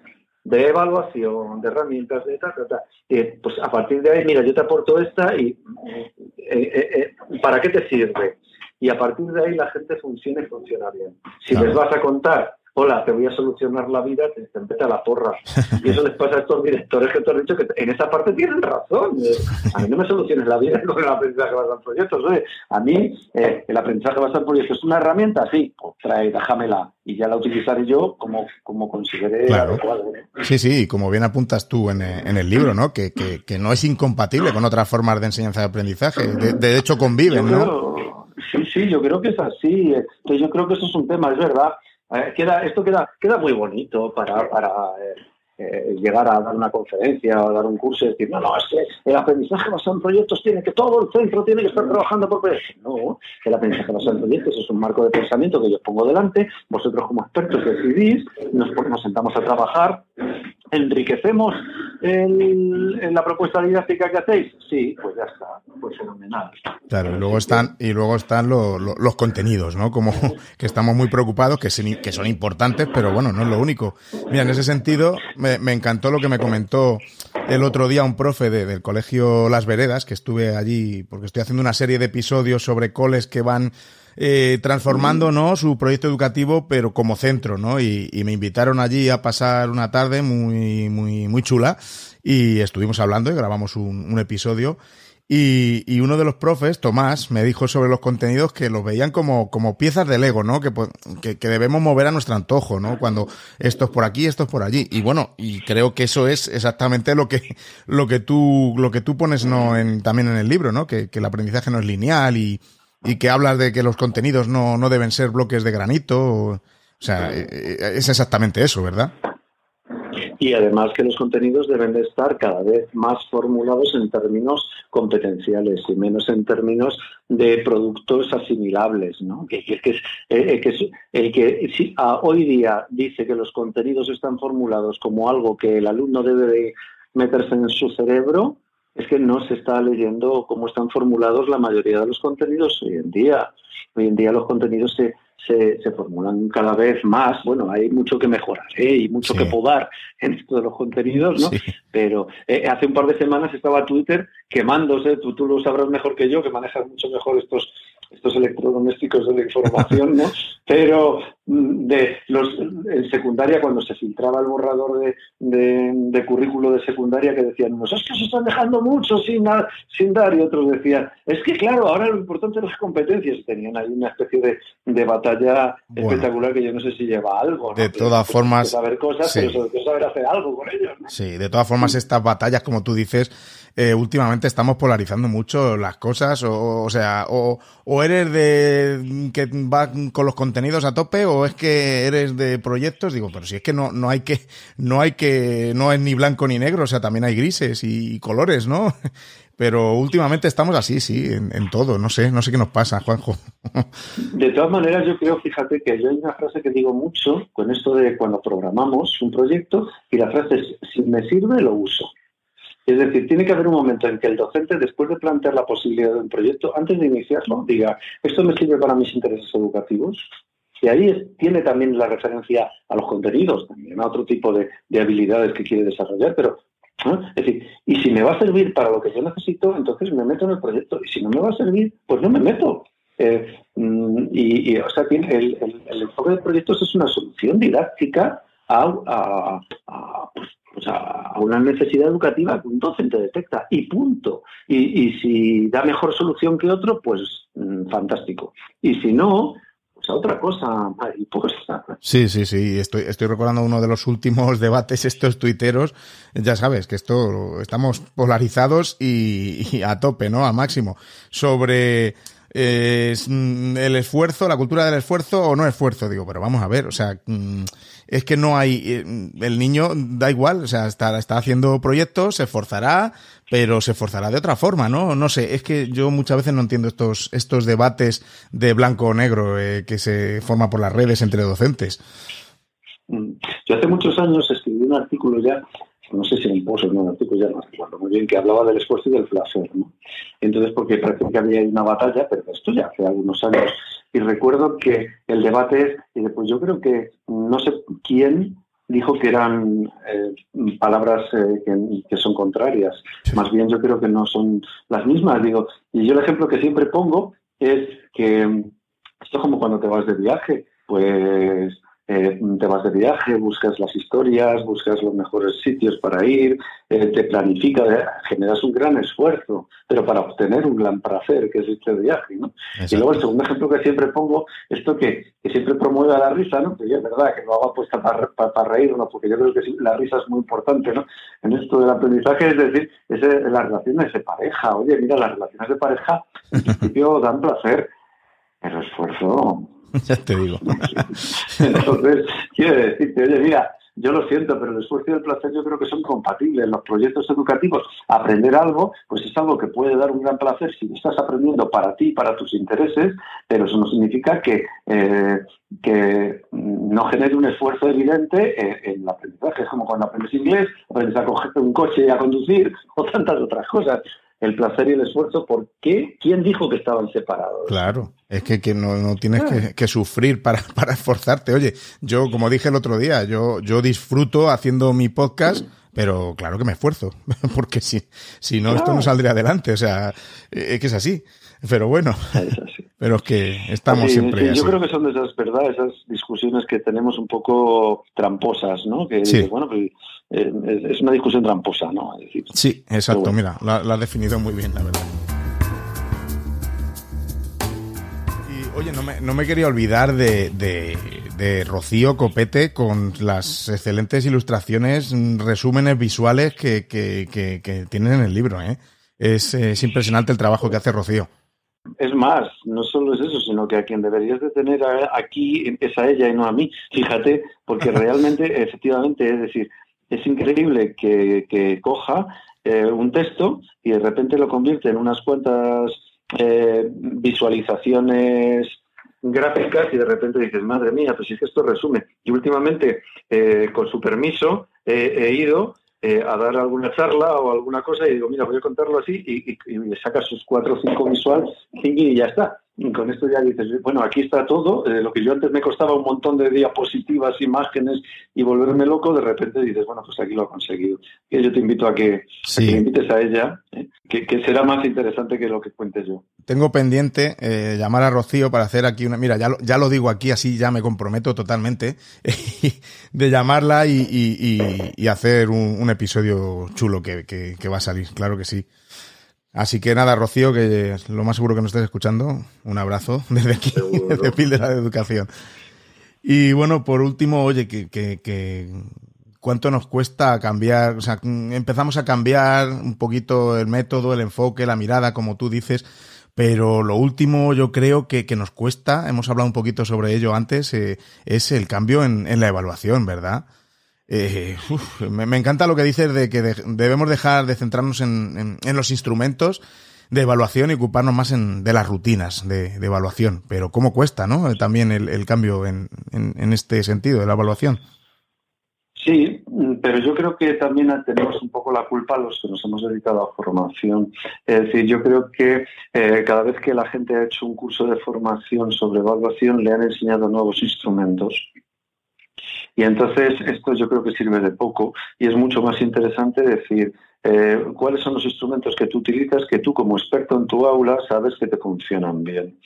de evaluación, de herramientas, de tal, tal, tal. pues a partir de ahí, mira, yo te aporto esta y eh, eh, eh, ¿para qué te sirve? Y a partir de ahí la gente funciona y funciona bien. Si les vas a contar hola, te voy a solucionar la vida, te, te a la porra. Y eso les pasa a estos directores que te han dicho que en esa parte tienen razón. A mí no me soluciones la vida con el aprendizaje basado en proyectos. A mí eh, el aprendizaje basado en proyectos es una herramienta, sí, pues trae, déjamela y ya la utilizaré yo como, como considere claro. Sí, sí, como bien apuntas tú en, el libro, ¿no? Que, que, no es incompatible con otras formas de enseñanza y aprendizaje. De, hecho, conviven, ¿no? Sí, sí, yo creo que es así. Entonces, yo creo que eso es un tema, es verdad. Eh, queda, esto queda, queda muy bonito para, para eh, eh, llegar a dar una conferencia o dar un curso y decir, no, no, es que el aprendizaje basado en proyectos tiene que todo el centro tiene que estar trabajando por proyectos. No, el aprendizaje basado en proyectos es un marco de pensamiento que yo pongo delante, vosotros como expertos decidís, nos, nos sentamos a trabajar ¿Enriquecemos en la propuesta didáctica que hacéis? Sí, pues ya está, pues fenomenal. Claro, y luego están, y luego están los contenidos, ¿no? Como que estamos muy preocupados, que, que son importantes, pero bueno, no es lo único. Mira, en ese sentido, me, encantó lo que me comentó el otro día un profe del colegio Las Veredas, que estuve allí, porque estoy haciendo una serie de episodios sobre coles que van eh, transformando ¿no? su proyecto educativo, pero como centro, ¿no? Y, me invitaron allí a pasar una tarde muy, muy, muy chula y estuvimos hablando y grabamos un, episodio. Y, uno de los profes, Tomás, me dijo sobre los contenidos que los veían como, como piezas de Lego, ¿no? Que, que, debemos mover a nuestro antojo, ¿no? Cuando esto es por aquí, esto es por allí. Y bueno, y creo que eso es exactamente lo que, lo que tú, lo que tú pones, ¿no? En, también en el libro, ¿no? Que, que el aprendizaje no es lineal y, y que hablas de que los contenidos no, no deben ser bloques de granito. O, sea, eh, eh, es exactamente eso, ¿verdad? Y además que los contenidos deben de estar cada vez más formulados en términos competenciales y menos en términos de productos asimilables, ¿no? Que, que, que, eh, que el que si, hoy día dice que los contenidos están formulados como algo que el alumno debe de meterse en su cerebro, es que no se está leyendo cómo están formulados la mayoría de los contenidos hoy en día. Hoy en día los contenidos se, se, formulan cada vez más. Bueno, hay mucho que mejorar ¿eh? y mucho que podar en esto de los contenidos, ¿no? Pero eh, hace un par de semanas estaba Twitter quemándose, tú, tú lo sabrás mejor que yo, que manejas mucho mejor estos estos electrodomésticos de la información, ¿no? Pero mm, de los en secundaria, cuando se filtraba el borrador de, de, currículo de secundaria, que decían unos, es que se están dejando mucho sin, sin dar, y otros decían, es que claro, ahora lo importante son las competencias. Tenían ahí una especie de, de batalla espectacular que yo no sé si lleva algo. De todas formas. Saber cosas, pero sobre todo saber hacer algo con ellos. Sí, de todas formas, estas batallas, como tú dices, eh, últimamente estamos polarizando mucho las cosas, o, o sea, o, eres de que va con los contenidos a tope, o es que eres de proyectos, digo, pero si es que no, no hay que, no hay que, no es ni blanco ni negro, o sea, también hay grises y, colores, ¿no? Pero últimamente estamos así, sí, en, en, todo. No sé, no sé qué nos pasa, Juanjo. De todas maneras, yo creo, fíjate que yo hay una frase que digo mucho con esto de cuando programamos un proyecto y la frase es, si me sirve, lo uso. Es decir, tiene que haber un momento en que el docente, después de plantear la posibilidad de un proyecto, antes de iniciarlo, diga, esto me sirve para mis intereses educativos. Y ahí tiene también la referencia a los contenidos, también a otro tipo de, habilidades que quiere desarrollar, pero es decir, y si me va a servir para lo que yo necesito, entonces me meto en el proyecto. Y si no me va a servir, pues no me meto. Eh, mm, y, o sea, el, el, enfoque de proyectos es una solución didáctica a, pues, a una necesidad educativa que un docente detecta y punto. Y, si da mejor solución que otro, pues mm, fantástico. Y si no, pues a otra cosa Sí, sí, sí. Estoy, estoy recordando uno de los últimos debates, estos tuiteros. Ya sabes que esto estamos polarizados y, a tope, ¿no? A máximo. Sobre eh, el esfuerzo, la cultura del esfuerzo o no esfuerzo. Digo, pero vamos a ver, o sea, mm, es que no hay, eh, el niño da igual, o sea, está, está haciendo proyectos, se esforzará, pero se esforzará de otra forma, ¿no? No sé, es que yo muchas veces no entiendo estos, estos debates de blanco o negro eh, que se forman por las redes entre docentes. Mm. Yo hace muchos años escribí un artículo ya no sé si en un post o en un artículo, ya no recuerdo muy bien, que hablaba del esfuerzo y del placer. ¿no? Entonces, porque parece que había una batalla, pero esto ya hace algunos años. Y recuerdo que el debate es, pues yo creo que no sé quién dijo que eran eh, palabras eh, que, son contrarias. Más bien yo creo que no son las mismas. Digo, y yo el ejemplo que siempre pongo es que esto es como cuando te vas de viaje, pues eh, te vas de viaje, buscas las historias, buscas los mejores sitios para ir, eh, te planificas, eh, generas un gran esfuerzo, pero para obtener un gran placer, que es este viaje, ¿no? Y luego el segundo ejemplo que siempre pongo, esto que, que siempre promueve a la risa, ¿no? Que es verdad que lo hago apuesta para, para, reír, ¿no? Porque yo creo que la risa es muy importante, ¿no? En esto del aprendizaje, es decir, es las relaciones de pareja. Oye, mira, las relaciones de pareja en principio dan placer, pero esfuerzo ya te digo. Entonces, quiero decirte, oye, mira, yo lo siento, pero el esfuerzo y el placer yo creo que son compatibles. Los proyectos educativos, aprender algo, pues es algo que puede dar un gran placer si estás aprendiendo para ti, para tus intereses, pero eso no significa que, eh, que no genere un esfuerzo evidente en, el aprendizaje. Es como cuando aprendes inglés, aprendes a coger un coche y a conducir o tantas otras cosas el placer y el esfuerzo, ¿por qué? ¿Quién dijo que estaban separados? Claro, es que, que no, no, tienes que, sufrir para, para, esforzarte. Oye, yo, como dije el otro día, yo, yo disfruto haciendo mi podcast, pero claro que me esfuerzo, porque si, si no, esto no saldría adelante. O sea, es que es así. Pero bueno, pero es que estamos siempre así. Yo creo que son de esas, ¿verdad? Esas discusiones que tenemos un poco tramposas, ¿no? Que sí. bueno, pues, eh, es una discusión tramposa, ¿no? sí, exacto, mira, la, has definido muy bien, la verdad. Y oye, no me, no me quería olvidar de, de, Rocío Copete con las excelentes ilustraciones, resúmenes visuales que, que, que, tienen en el libro, ¿eh? Es, es impresionante el trabajo que hace Rocío. Es más, no solo es eso, sino que a quien deberías de tener aquí es a ella y no a mí. Fíjate, porque realmente, efectivamente, es decir, es increíble que, coja eh, un texto y de repente lo convierte en unas cuantas eh, visualizaciones gráficas y de repente dices, madre mía, pues si es que esto resume. Y últimamente, eh, con su permiso, he ido eh, a dar alguna charla o alguna cosa y digo, mira, voy a contarlo así y, y, le saca sus cuatro o cinco visuales y ya está. Y con esto ya dices, bueno, aquí está todo, eh, lo que yo antes me costaba un montón de diapositivas, imágenes y volverme loco, de repente dices, bueno, pues aquí lo ha conseguido. Y yo te invito a que, invites a ella, eh, que, será más interesante que lo que cuentes yo. Tengo pendiente llamar a Rocío para hacer aquí una, mira, ya lo, ya lo digo aquí, así ya me comprometo totalmente, de llamarla y, hacer un episodio chulo que, que, va a salir, claro que sí. Así que nada, Rocío, que lo más seguro que nos estés escuchando, un abrazo desde aquí, de Píldora de Educación. Y bueno, por último, oye, que, que, que, cuánto nos cuesta cambiar, o sea, empezamos a cambiar un poquito el método, el enfoque, la mirada, como tú dices, pero lo último yo creo que, que nos cuesta, hemos hablado un poquito sobre ello antes, eh, es el cambio en, en la evaluación, ¿verdad? Eh, me, encanta lo que dices de que debemos dejar de centrarnos en, los instrumentos de evaluación y ocuparnos más en, de las rutinas de, evaluación. Pero cómo cuesta, ¿no? También el, cambio en, este sentido de la evaluación. Sí, pero yo creo que también tenemos un poco la culpa los que nos hemos dedicado a formación. Es decir, yo creo que eh, cada vez que la gente ha hecho un curso de formación sobre evaluación le han enseñado nuevos instrumentos y entonces esto yo creo que sirve de poco y es mucho más interesante decir eh, cuáles son los instrumentos que tú utilizas que tú como experto en tu aula sabes que te funcionan bien.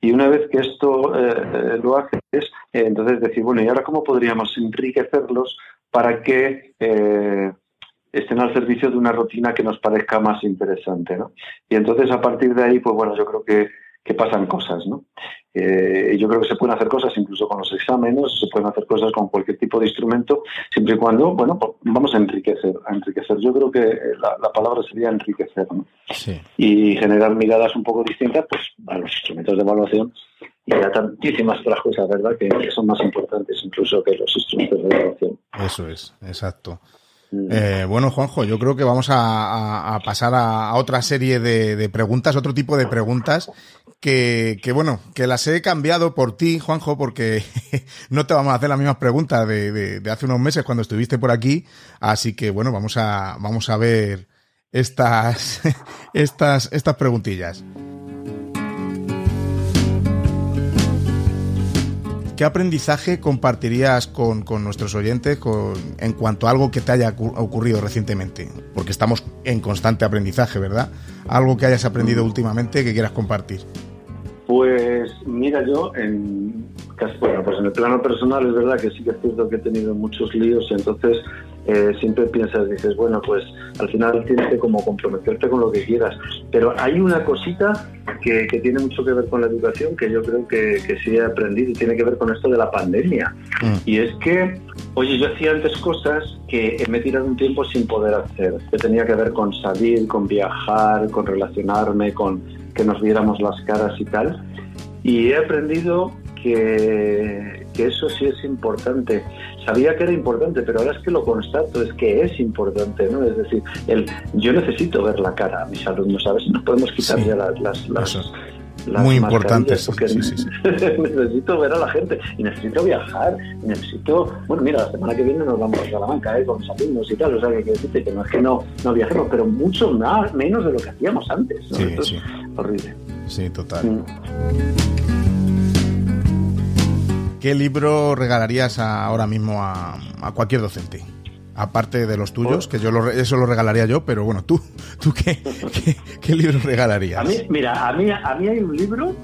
Y una vez que esto eh, eh, lo haces, entonces decir, bueno, ¿y ahora cómo podríamos enriquecerlos para que estén al servicio de una rutina que nos parezca más interesante? ¿no? Y entonces a partir de ahí, pues bueno, yo creo que que pasan cosas, ¿no? Eh, yo creo que se pueden hacer cosas incluso con los exámenes, se pueden hacer cosas con cualquier tipo de instrumento, siempre y cuando, bueno, pues vamos a enriquecer, a enriquecer. Yo creo que la, palabra sería enriquecer, ¿no? Sí. Y generar miradas un poco distintas, pues, a los instrumentos de evaluación y a tantísimas otras cosas, ¿verdad?, que son más importantes incluso que los instrumentos de evaluación. Eso es, exacto. Mm. Eh, bueno, Juanjo, yo creo que vamos a, pasar a, otra serie de, preguntas, otro tipo de preguntas que, bueno, que las he cambiado por ti, Juanjo, porque no te vamos a hacer las mismas preguntas de, hace unos meses cuando estuviste por aquí. Así que bueno, vamos a, vamos a ver estas, estas, estas preguntillas. ¿qué aprendizaje compartirías con, nuestros oyentes en cuanto a algo que te haya ocurrido recientemente? Porque estamos en constante aprendizaje, ¿verdad? Algo que hayas aprendido últimamente que quieras compartir. Pues mira, yo en bueno, pues en el plano personal es verdad que sí que es cierto que he tenido muchos líos y entonces eh, siempre piensas, dices, bueno, pues al final tienes que como comprometerte con lo que quieras. Pero hay una cosita que, tiene mucho que ver con la educación que yo creo que, sí he aprendido y tiene que ver con esto de la pandemia. Mm. Y es que, oye, yo hacía antes cosas que me he tirado un tiempo sin poder hacer, que tenía que ver con salir, con viajar, con relacionarme, con que nos viéramos las caras y tal. Y he aprendido que, que, eso sí es importante. Sabía que era importante, pero ahora es que lo constato, es que es importante, ¿no? Es decir, el, yo necesito ver la cara a mis alumnos, ¿sabes? No podemos quitar ya las, las, las muy importante porque necesito ver a la gente y necesito viajar necesito bueno mira la semana que viene nos vamos a Salamanca ¿eh? con mis alumnos y tal o sea que, que, que no es que no, no viajemos pero mucho más menos de lo que hacíamos antes ¿no? Esto es horrible sí total mm. ¿Qué libro regalarías ahora mismo a, cualquier docente? Aparte de los tuyos, que yo eso lo regalaría yo, pero bueno, tú, tú qué, qué, libro regalarías? A mí, mira, a mí, a mí hay un libro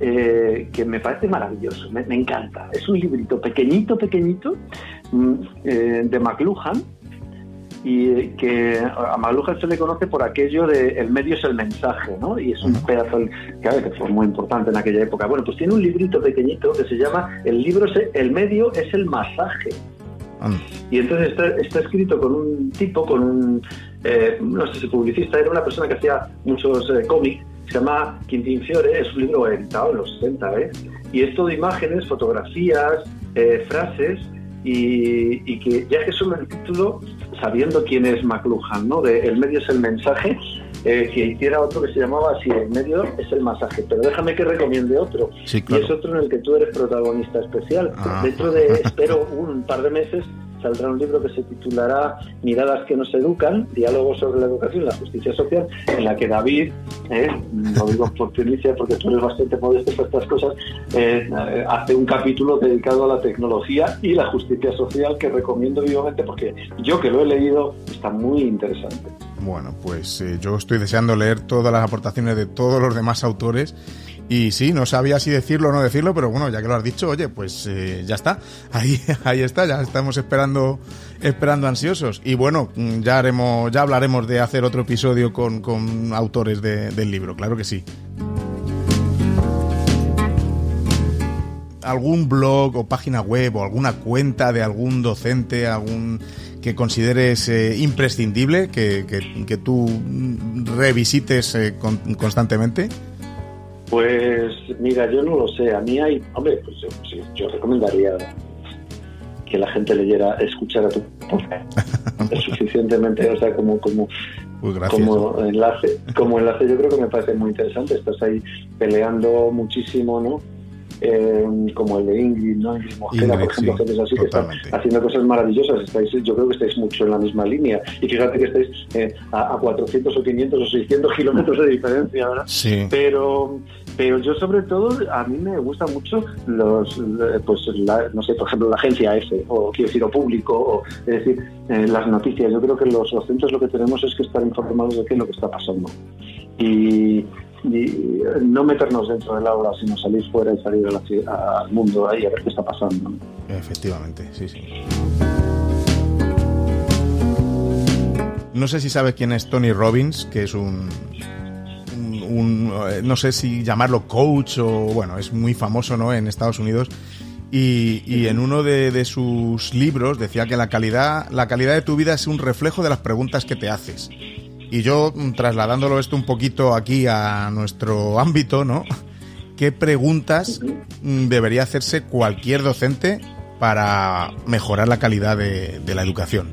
eh, que me parece maravilloso, me, encanta. Es un librito pequeñito, pequeñito, mm, eh, de McLuhan, y que a Maluja se le conoce por aquello de el medio es el mensaje, ¿no? Y es un pedazo que, a que fue muy importante en aquella época. Bueno, pues tiene un librito pequeñito que se llama El libro, el medio es el masaje. Y entonces está, escrito con un tipo, con un, eh, no sé si publicista, era una persona que hacía muchos eh, cómics, se llama Quintín Fiore, es un libro editado en los 60, ¿eh? Y es todo imágenes, fotografías, eh, frases, y, y, que ya que solo el título sabiendo quién es McLuhan, ¿no? De el medio es el mensaje, eh, que hiciera otro que se llamaba así, el medio es el masaje. Pero déjame que recomiende otro. Y es otro en el que tú eres protagonista especial. Ah. Dentro de, espero, un par de meses saldrá un libro que se titulará Miradas que nos educan, diálogos sobre la educación y la justicia social, en la que David, eh, lo digo por primicia porque tú eres bastante modesto para estas cosas, eh, hace un capítulo dedicado a la tecnología y la justicia social que recomiendo vivamente porque yo que lo he leído está muy interesante. Bueno, pues eh, yo estoy deseando leer todas las aportaciones de todos los demás autores y sí, no sabía si decirlo o no decirlo, pero bueno, ya que lo has dicho, oye, pues eh, ya está. Ahí, ahí está, ya estamos esperando, esperando ansiosos. Y bueno, ya haremos, ya hablaremos de hacer otro episodio con, con autores del libro, claro que sí. algún blog o página web o alguna cuenta de algún docente, algún que consideres eh, imprescindible, que, que, tú revisites eh, constantemente? Pues mira, yo no lo sé. A mí hay, hombre, pues yo, recomendaría que la gente leyera, escuchara tu es suficientemente, o sea, como como pues como enlace, como enlace yo creo que me parece muy interesante. Estás ahí peleando muchísimo, ¿no? Eh, como el de Ingrid, ¿no? Ingrid Mosquera, por ejemplo, gente así que están haciendo cosas maravillosas. Estáis, yo creo que estáis mucho en la misma línea. Y fíjate que estáis eh, a, 400 o 500 o 600 kilómetros de diferencia, ¿verdad? Sí. Pero, pero yo sobre todo, a mí me gustan mucho los, pues, no sé, por ejemplo, la agencia F, o quiero decir, o público, o, es decir, eh, las noticias. Yo creo que los docentes lo que tenemos es que estar informados de qué es lo que está pasando. Y, y no meternos dentro del aula, sino salir fuera y salir al mundo ahí a ver qué está pasando. Efectivamente, sí, sí. No sé si sabes quién es Tony Robbins, que es un, un, no sé si llamarlo coach o bueno, es muy famoso ¿no? en Estados Unidos. Y, y en uno de, de, sus libros decía que la calidad, la calidad de tu vida es un reflejo de las preguntas que te haces. Y yo, mm, trasladándolo esto un poquito aquí a nuestro ámbito, ¿no? ¿Qué preguntas mm, debería hacerse cualquier docente para mejorar la calidad de, la educación?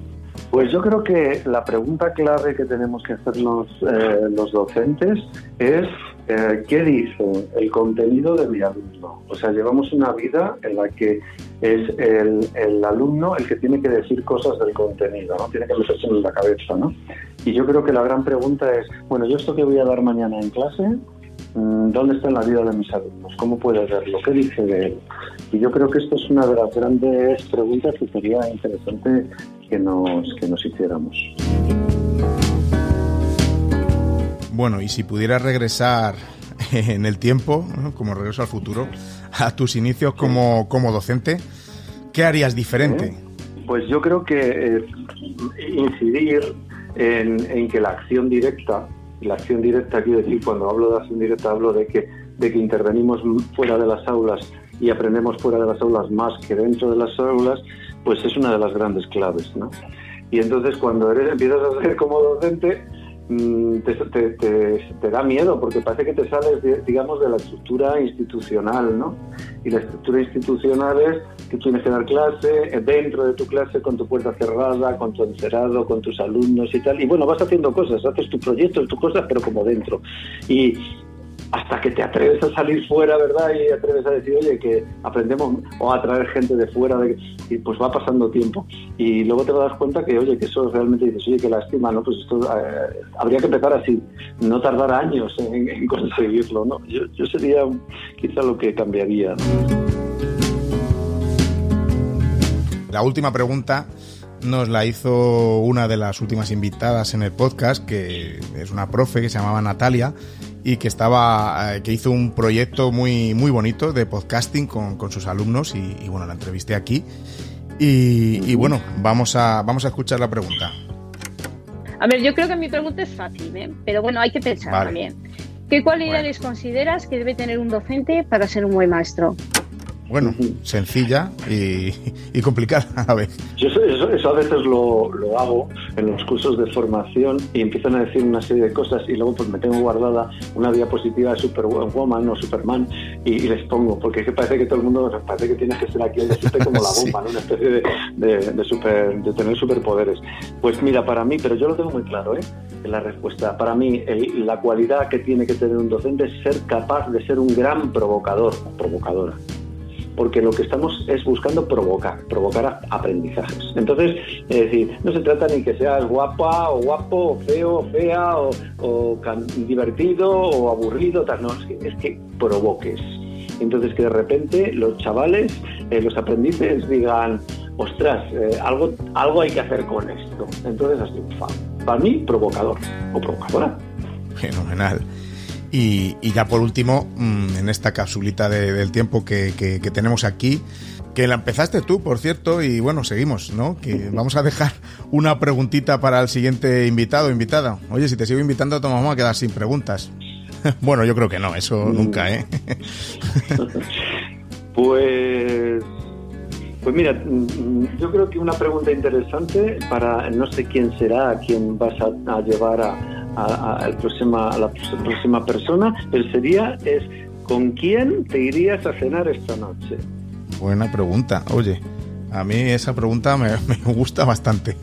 Pues yo creo que la pregunta clave que tenemos que hacernos eh, los docentes es eh, ¿qué dice el contenido de mi alumno? O sea, llevamos una vida en la que es el, el, alumno el que tiene que decir cosas del contenido, ¿no? Tiene que meterse en la cabeza, ¿no? Y yo creo que la gran pregunta es, bueno, yo esto que voy a dar mañana en clase, mm, ¿dónde está en la vida de mis alumnos? ¿Cómo puede verlo? ¿Qué dice de él? Y yo creo que esto es una de las grandes preguntas que sería interesante que nos, que nos hiciéramos. Bueno, y si pudiera regresar en el tiempo, como regreso al futuro, a tus inicios como, como docente, ¿qué harías diferente? Pues yo creo que eh, incidir en, que la acción directa, la acción directa quiero decir, cuando hablo de acción directa hablo de que, de que intervenimos fuera de las aulas y aprendemos fuera de las aulas más que dentro de las aulas, pues es una de las grandes claves, ¿no? Y entonces cuando eres, empiezas a ser como docente, mm, te, te, da miedo porque parece que te sales, digamos, de la estructura institucional, ¿no? Y la estructura institucional es que tienes que dar clase eh, dentro de tu clase con tu puerta cerrada, con tu encerado, con tus alumnos y tal. Y bueno, vas haciendo cosas, haces tus proyectos, tus cosas, pero como dentro. Y, hasta que te atreves a salir fuera, ¿verdad? Y atreves a decir, oye, que aprendemos, o a traer gente de fuera, de, y pues va pasando tiempo. Y luego te das cuenta que, oye, que eso realmente dices, oye, que lástima, ¿no? Pues esto eh, habría que empezar así, no tardar años en, conseguirlo, ¿no? Yo, yo, sería quizá lo que cambiaría. La última pregunta nos la hizo una de las últimas invitadas en el podcast, que es una profe que se llamaba Natalia y que estaba eh, que hizo un proyecto muy muy bonito de podcasting con, con sus alumnos y, bueno la entrevisté aquí. Y, bueno vamos a vamos a escuchar la pregunta. A ver yo creo que mi pregunta es fácil ¿eh? pero bueno hay que pensar también. Qué cualidades consideras que debe tener un docente para ser un buen maestro bueno, sencilla y, complicada a la vez. Yo eso, a veces lo, hago en los cursos de formación y empiezan a decir una serie de cosas y luego pues me tengo guardada una diapositiva de Superwoman o Superman y, les pongo, porque es que parece que todo el mundo parece que tienes que ser aquí el como la bomba, ¿no? una especie de, super, de tener superpoderes. Pues mira, para mí, pero yo lo tengo muy claro, ¿eh? la respuesta. Para mí, la cualidad que tiene que tener un docente es ser capaz de ser un gran provocador, provocadora porque lo que estamos es buscando provocar, provocar aprendizajes. Entonces, es decir, no se trata ni que seas guapa o guapo, o feo o fea, o, divertido o aburrido, tal, no, es que, provoques. Entonces, que de repente los chavales, eh, los aprendices digan, ostras, eh, algo, algo hay que hacer con esto. Entonces, así, para mí, provocador o provocadora. Fenomenal. Y, ya por último, mm, en esta capsulita del tiempo que, tenemos aquí, que la empezaste tú, por cierto, y bueno, seguimos, ¿no? Que vamos a dejar una preguntita para el siguiente invitado o invitada. Oye, si te sigo invitando, te vamos a quedar sin preguntas. bueno, yo creo que no, eso nunca, ¿eh? pues pues mira, mm, yo creo que una pregunta interesante para no sé quién será, a quién vas a llevar a, a, la próxima persona, el sería es ¿con quién te irías a cenar esta noche? Buena pregunta. Oye, a mí esa pregunta me, me gusta bastante.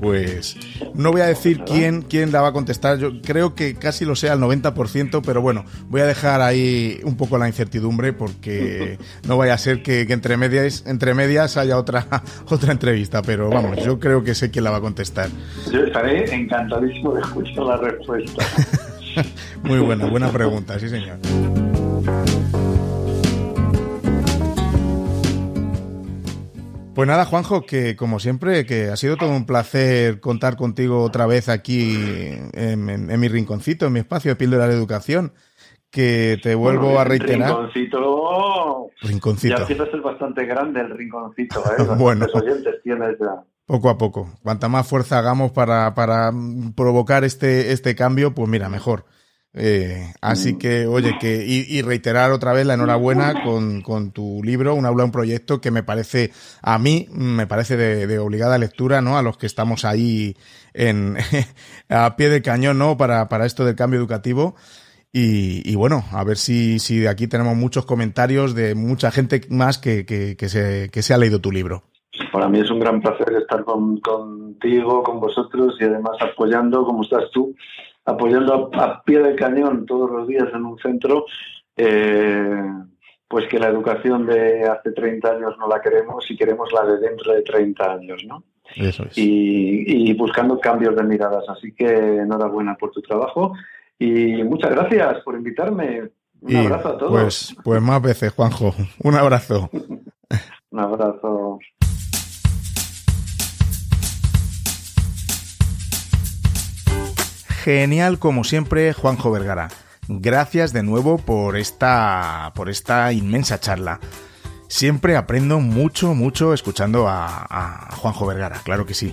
Pues no voy a decir quién, quién la va a contestar, yo creo que casi lo sea al 90%, pero bueno, voy a dejar ahí un poco la incertidumbre porque no vaya a ser que, entre, medias, entre medias haya otra, otra entrevista, pero vamos, yo creo que sé quién la va a contestar. Yo estaré encantadísimo de escuchar la respuesta. Muy buena, buena pregunta, sí señor. Pues nada, Juanjo, que como siempre, que ha sido todo un placer contar contigo otra vez aquí en, mi rinconcito, en mi espacio de píldora de educación, que te vuelvo a reiterar. Rinconcito. Rinconcito. Ya empieza a ser bastante grande el rinconcito, ¿eh? bueno. oyentes tienes ya. Poco a poco. Cuanta más fuerza hagamos para, para provocar este, este cambio, pues mira, mejor. Eh, así mm. que, oye, que y, reiterar otra vez la enhorabuena con, con, tu libro, Un aula, un proyecto que me parece, a mí, me parece de, obligada lectura, ¿no? A los que estamos ahí en, a pie de cañón, ¿no? Para, para esto del cambio educativo. Y, bueno, a ver si, si de aquí tenemos muchos comentarios de mucha gente más que, que, que, se, que se ha leído tu libro. Para mí es un gran placer estar con, contigo, con vosotros y además apoyando, como estás tú, apoyando a, pie de cañón todos los días en un centro, eh, pues que la educación de hace 30 años no la queremos y queremos la de dentro de 30 años, ¿no? Eso es. y, buscando cambios de miradas. Así que enhorabuena por tu trabajo y muchas gracias por invitarme. Un abrazo a todos. Pues, pues más veces, Juanjo. Un abrazo. Un abrazo. Genial como siempre, Juanjo Vergara. gracias de nuevo por esta, por esta inmensa charla. Siempre aprendo mucho, mucho escuchando a, Juanjo Vergara, claro que sí.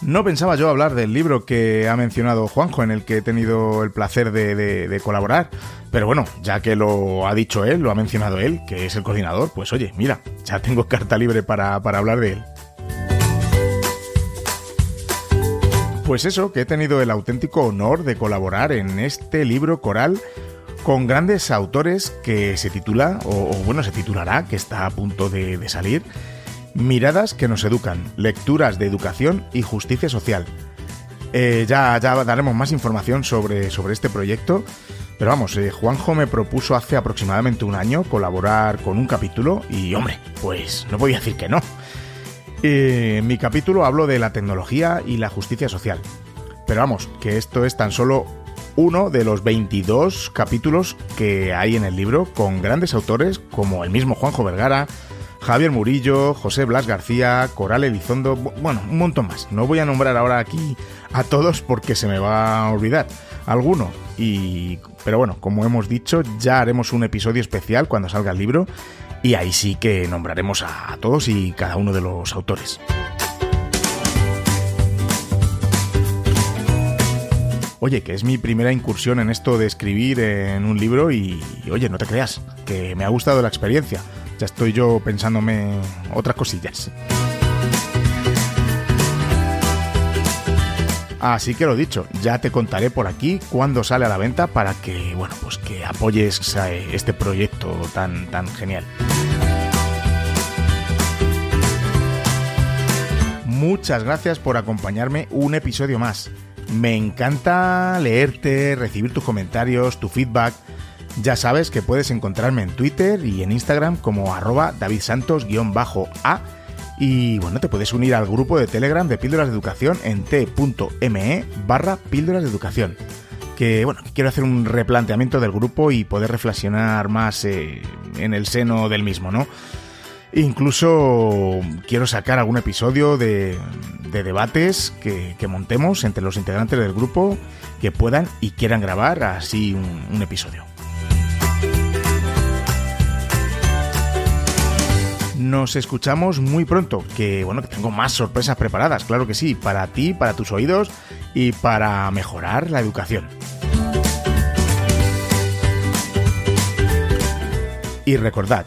No pensaba yo hablar del libro que ha mencionado Juanjo, en el que he tenido el placer de, colaborar, pero bueno, ya que lo ha dicho él, lo ha mencionado él, que es el coordinador, pues oye, mira, ya tengo carta libre para, para hablar de él. Pues eso, que he tenido el auténtico honor de colaborar en este libro coral con grandes autores que se titula, o, bueno, se titulará, que está a punto de, salir, Miradas que nos educan, lecturas de educación y justicia social. Eh, ya, ya daremos más información sobre, sobre este proyecto, pero vamos, eh, Juanjo me propuso hace aproximadamente un año colaborar con un capítulo y hombre, pues no podía decir que no. Eh, en mi capítulo hablo de la tecnología y la justicia social. Pero vamos, que esto es tan solo uno de los 22 capítulos que hay en el libro con grandes autores como el mismo Juanjo Vergara, Javier Murillo, José Blas García, Coral Elizondo, bueno, un montón más. No voy a nombrar ahora aquí a todos porque se me va a olvidar alguno. Y, pero bueno, como hemos dicho, ya haremos un episodio especial cuando salga el libro y ahí sí que nombraremos a todos y cada uno de los autores. Oye, que es mi primera incursión en esto de escribir en un libro y, oye, no te creas, que me ha gustado la experiencia ya estoy yo pensándome otras cosillas. Así que lo dicho, ya te contaré por aquí cuándo sale a la venta para que, bueno, pues que apoyes este proyecto tan, tan genial. Muchas gracias por acompañarme un episodio más. Me encanta leerte, recibir tus comentarios, tu feedback ya sabes que puedes encontrarme en Twitter y en Instagram como arroba davidsantos-a y bueno, te puedes unir al grupo de Telegram de Píldoras de Educación en t.me barra Píldoras de Educación. Que bueno, quiero hacer un replanteamiento del grupo y poder reflexionar más eh, en el seno del mismo, ¿no? Incluso quiero sacar algún episodio de, debates que, montemos entre los integrantes del grupo que puedan y quieran grabar así un episodio. Nos escuchamos muy pronto, que bueno, que tengo más sorpresas preparadas, claro que sí, para ti, para tus oídos y para mejorar la educación. Y recordad,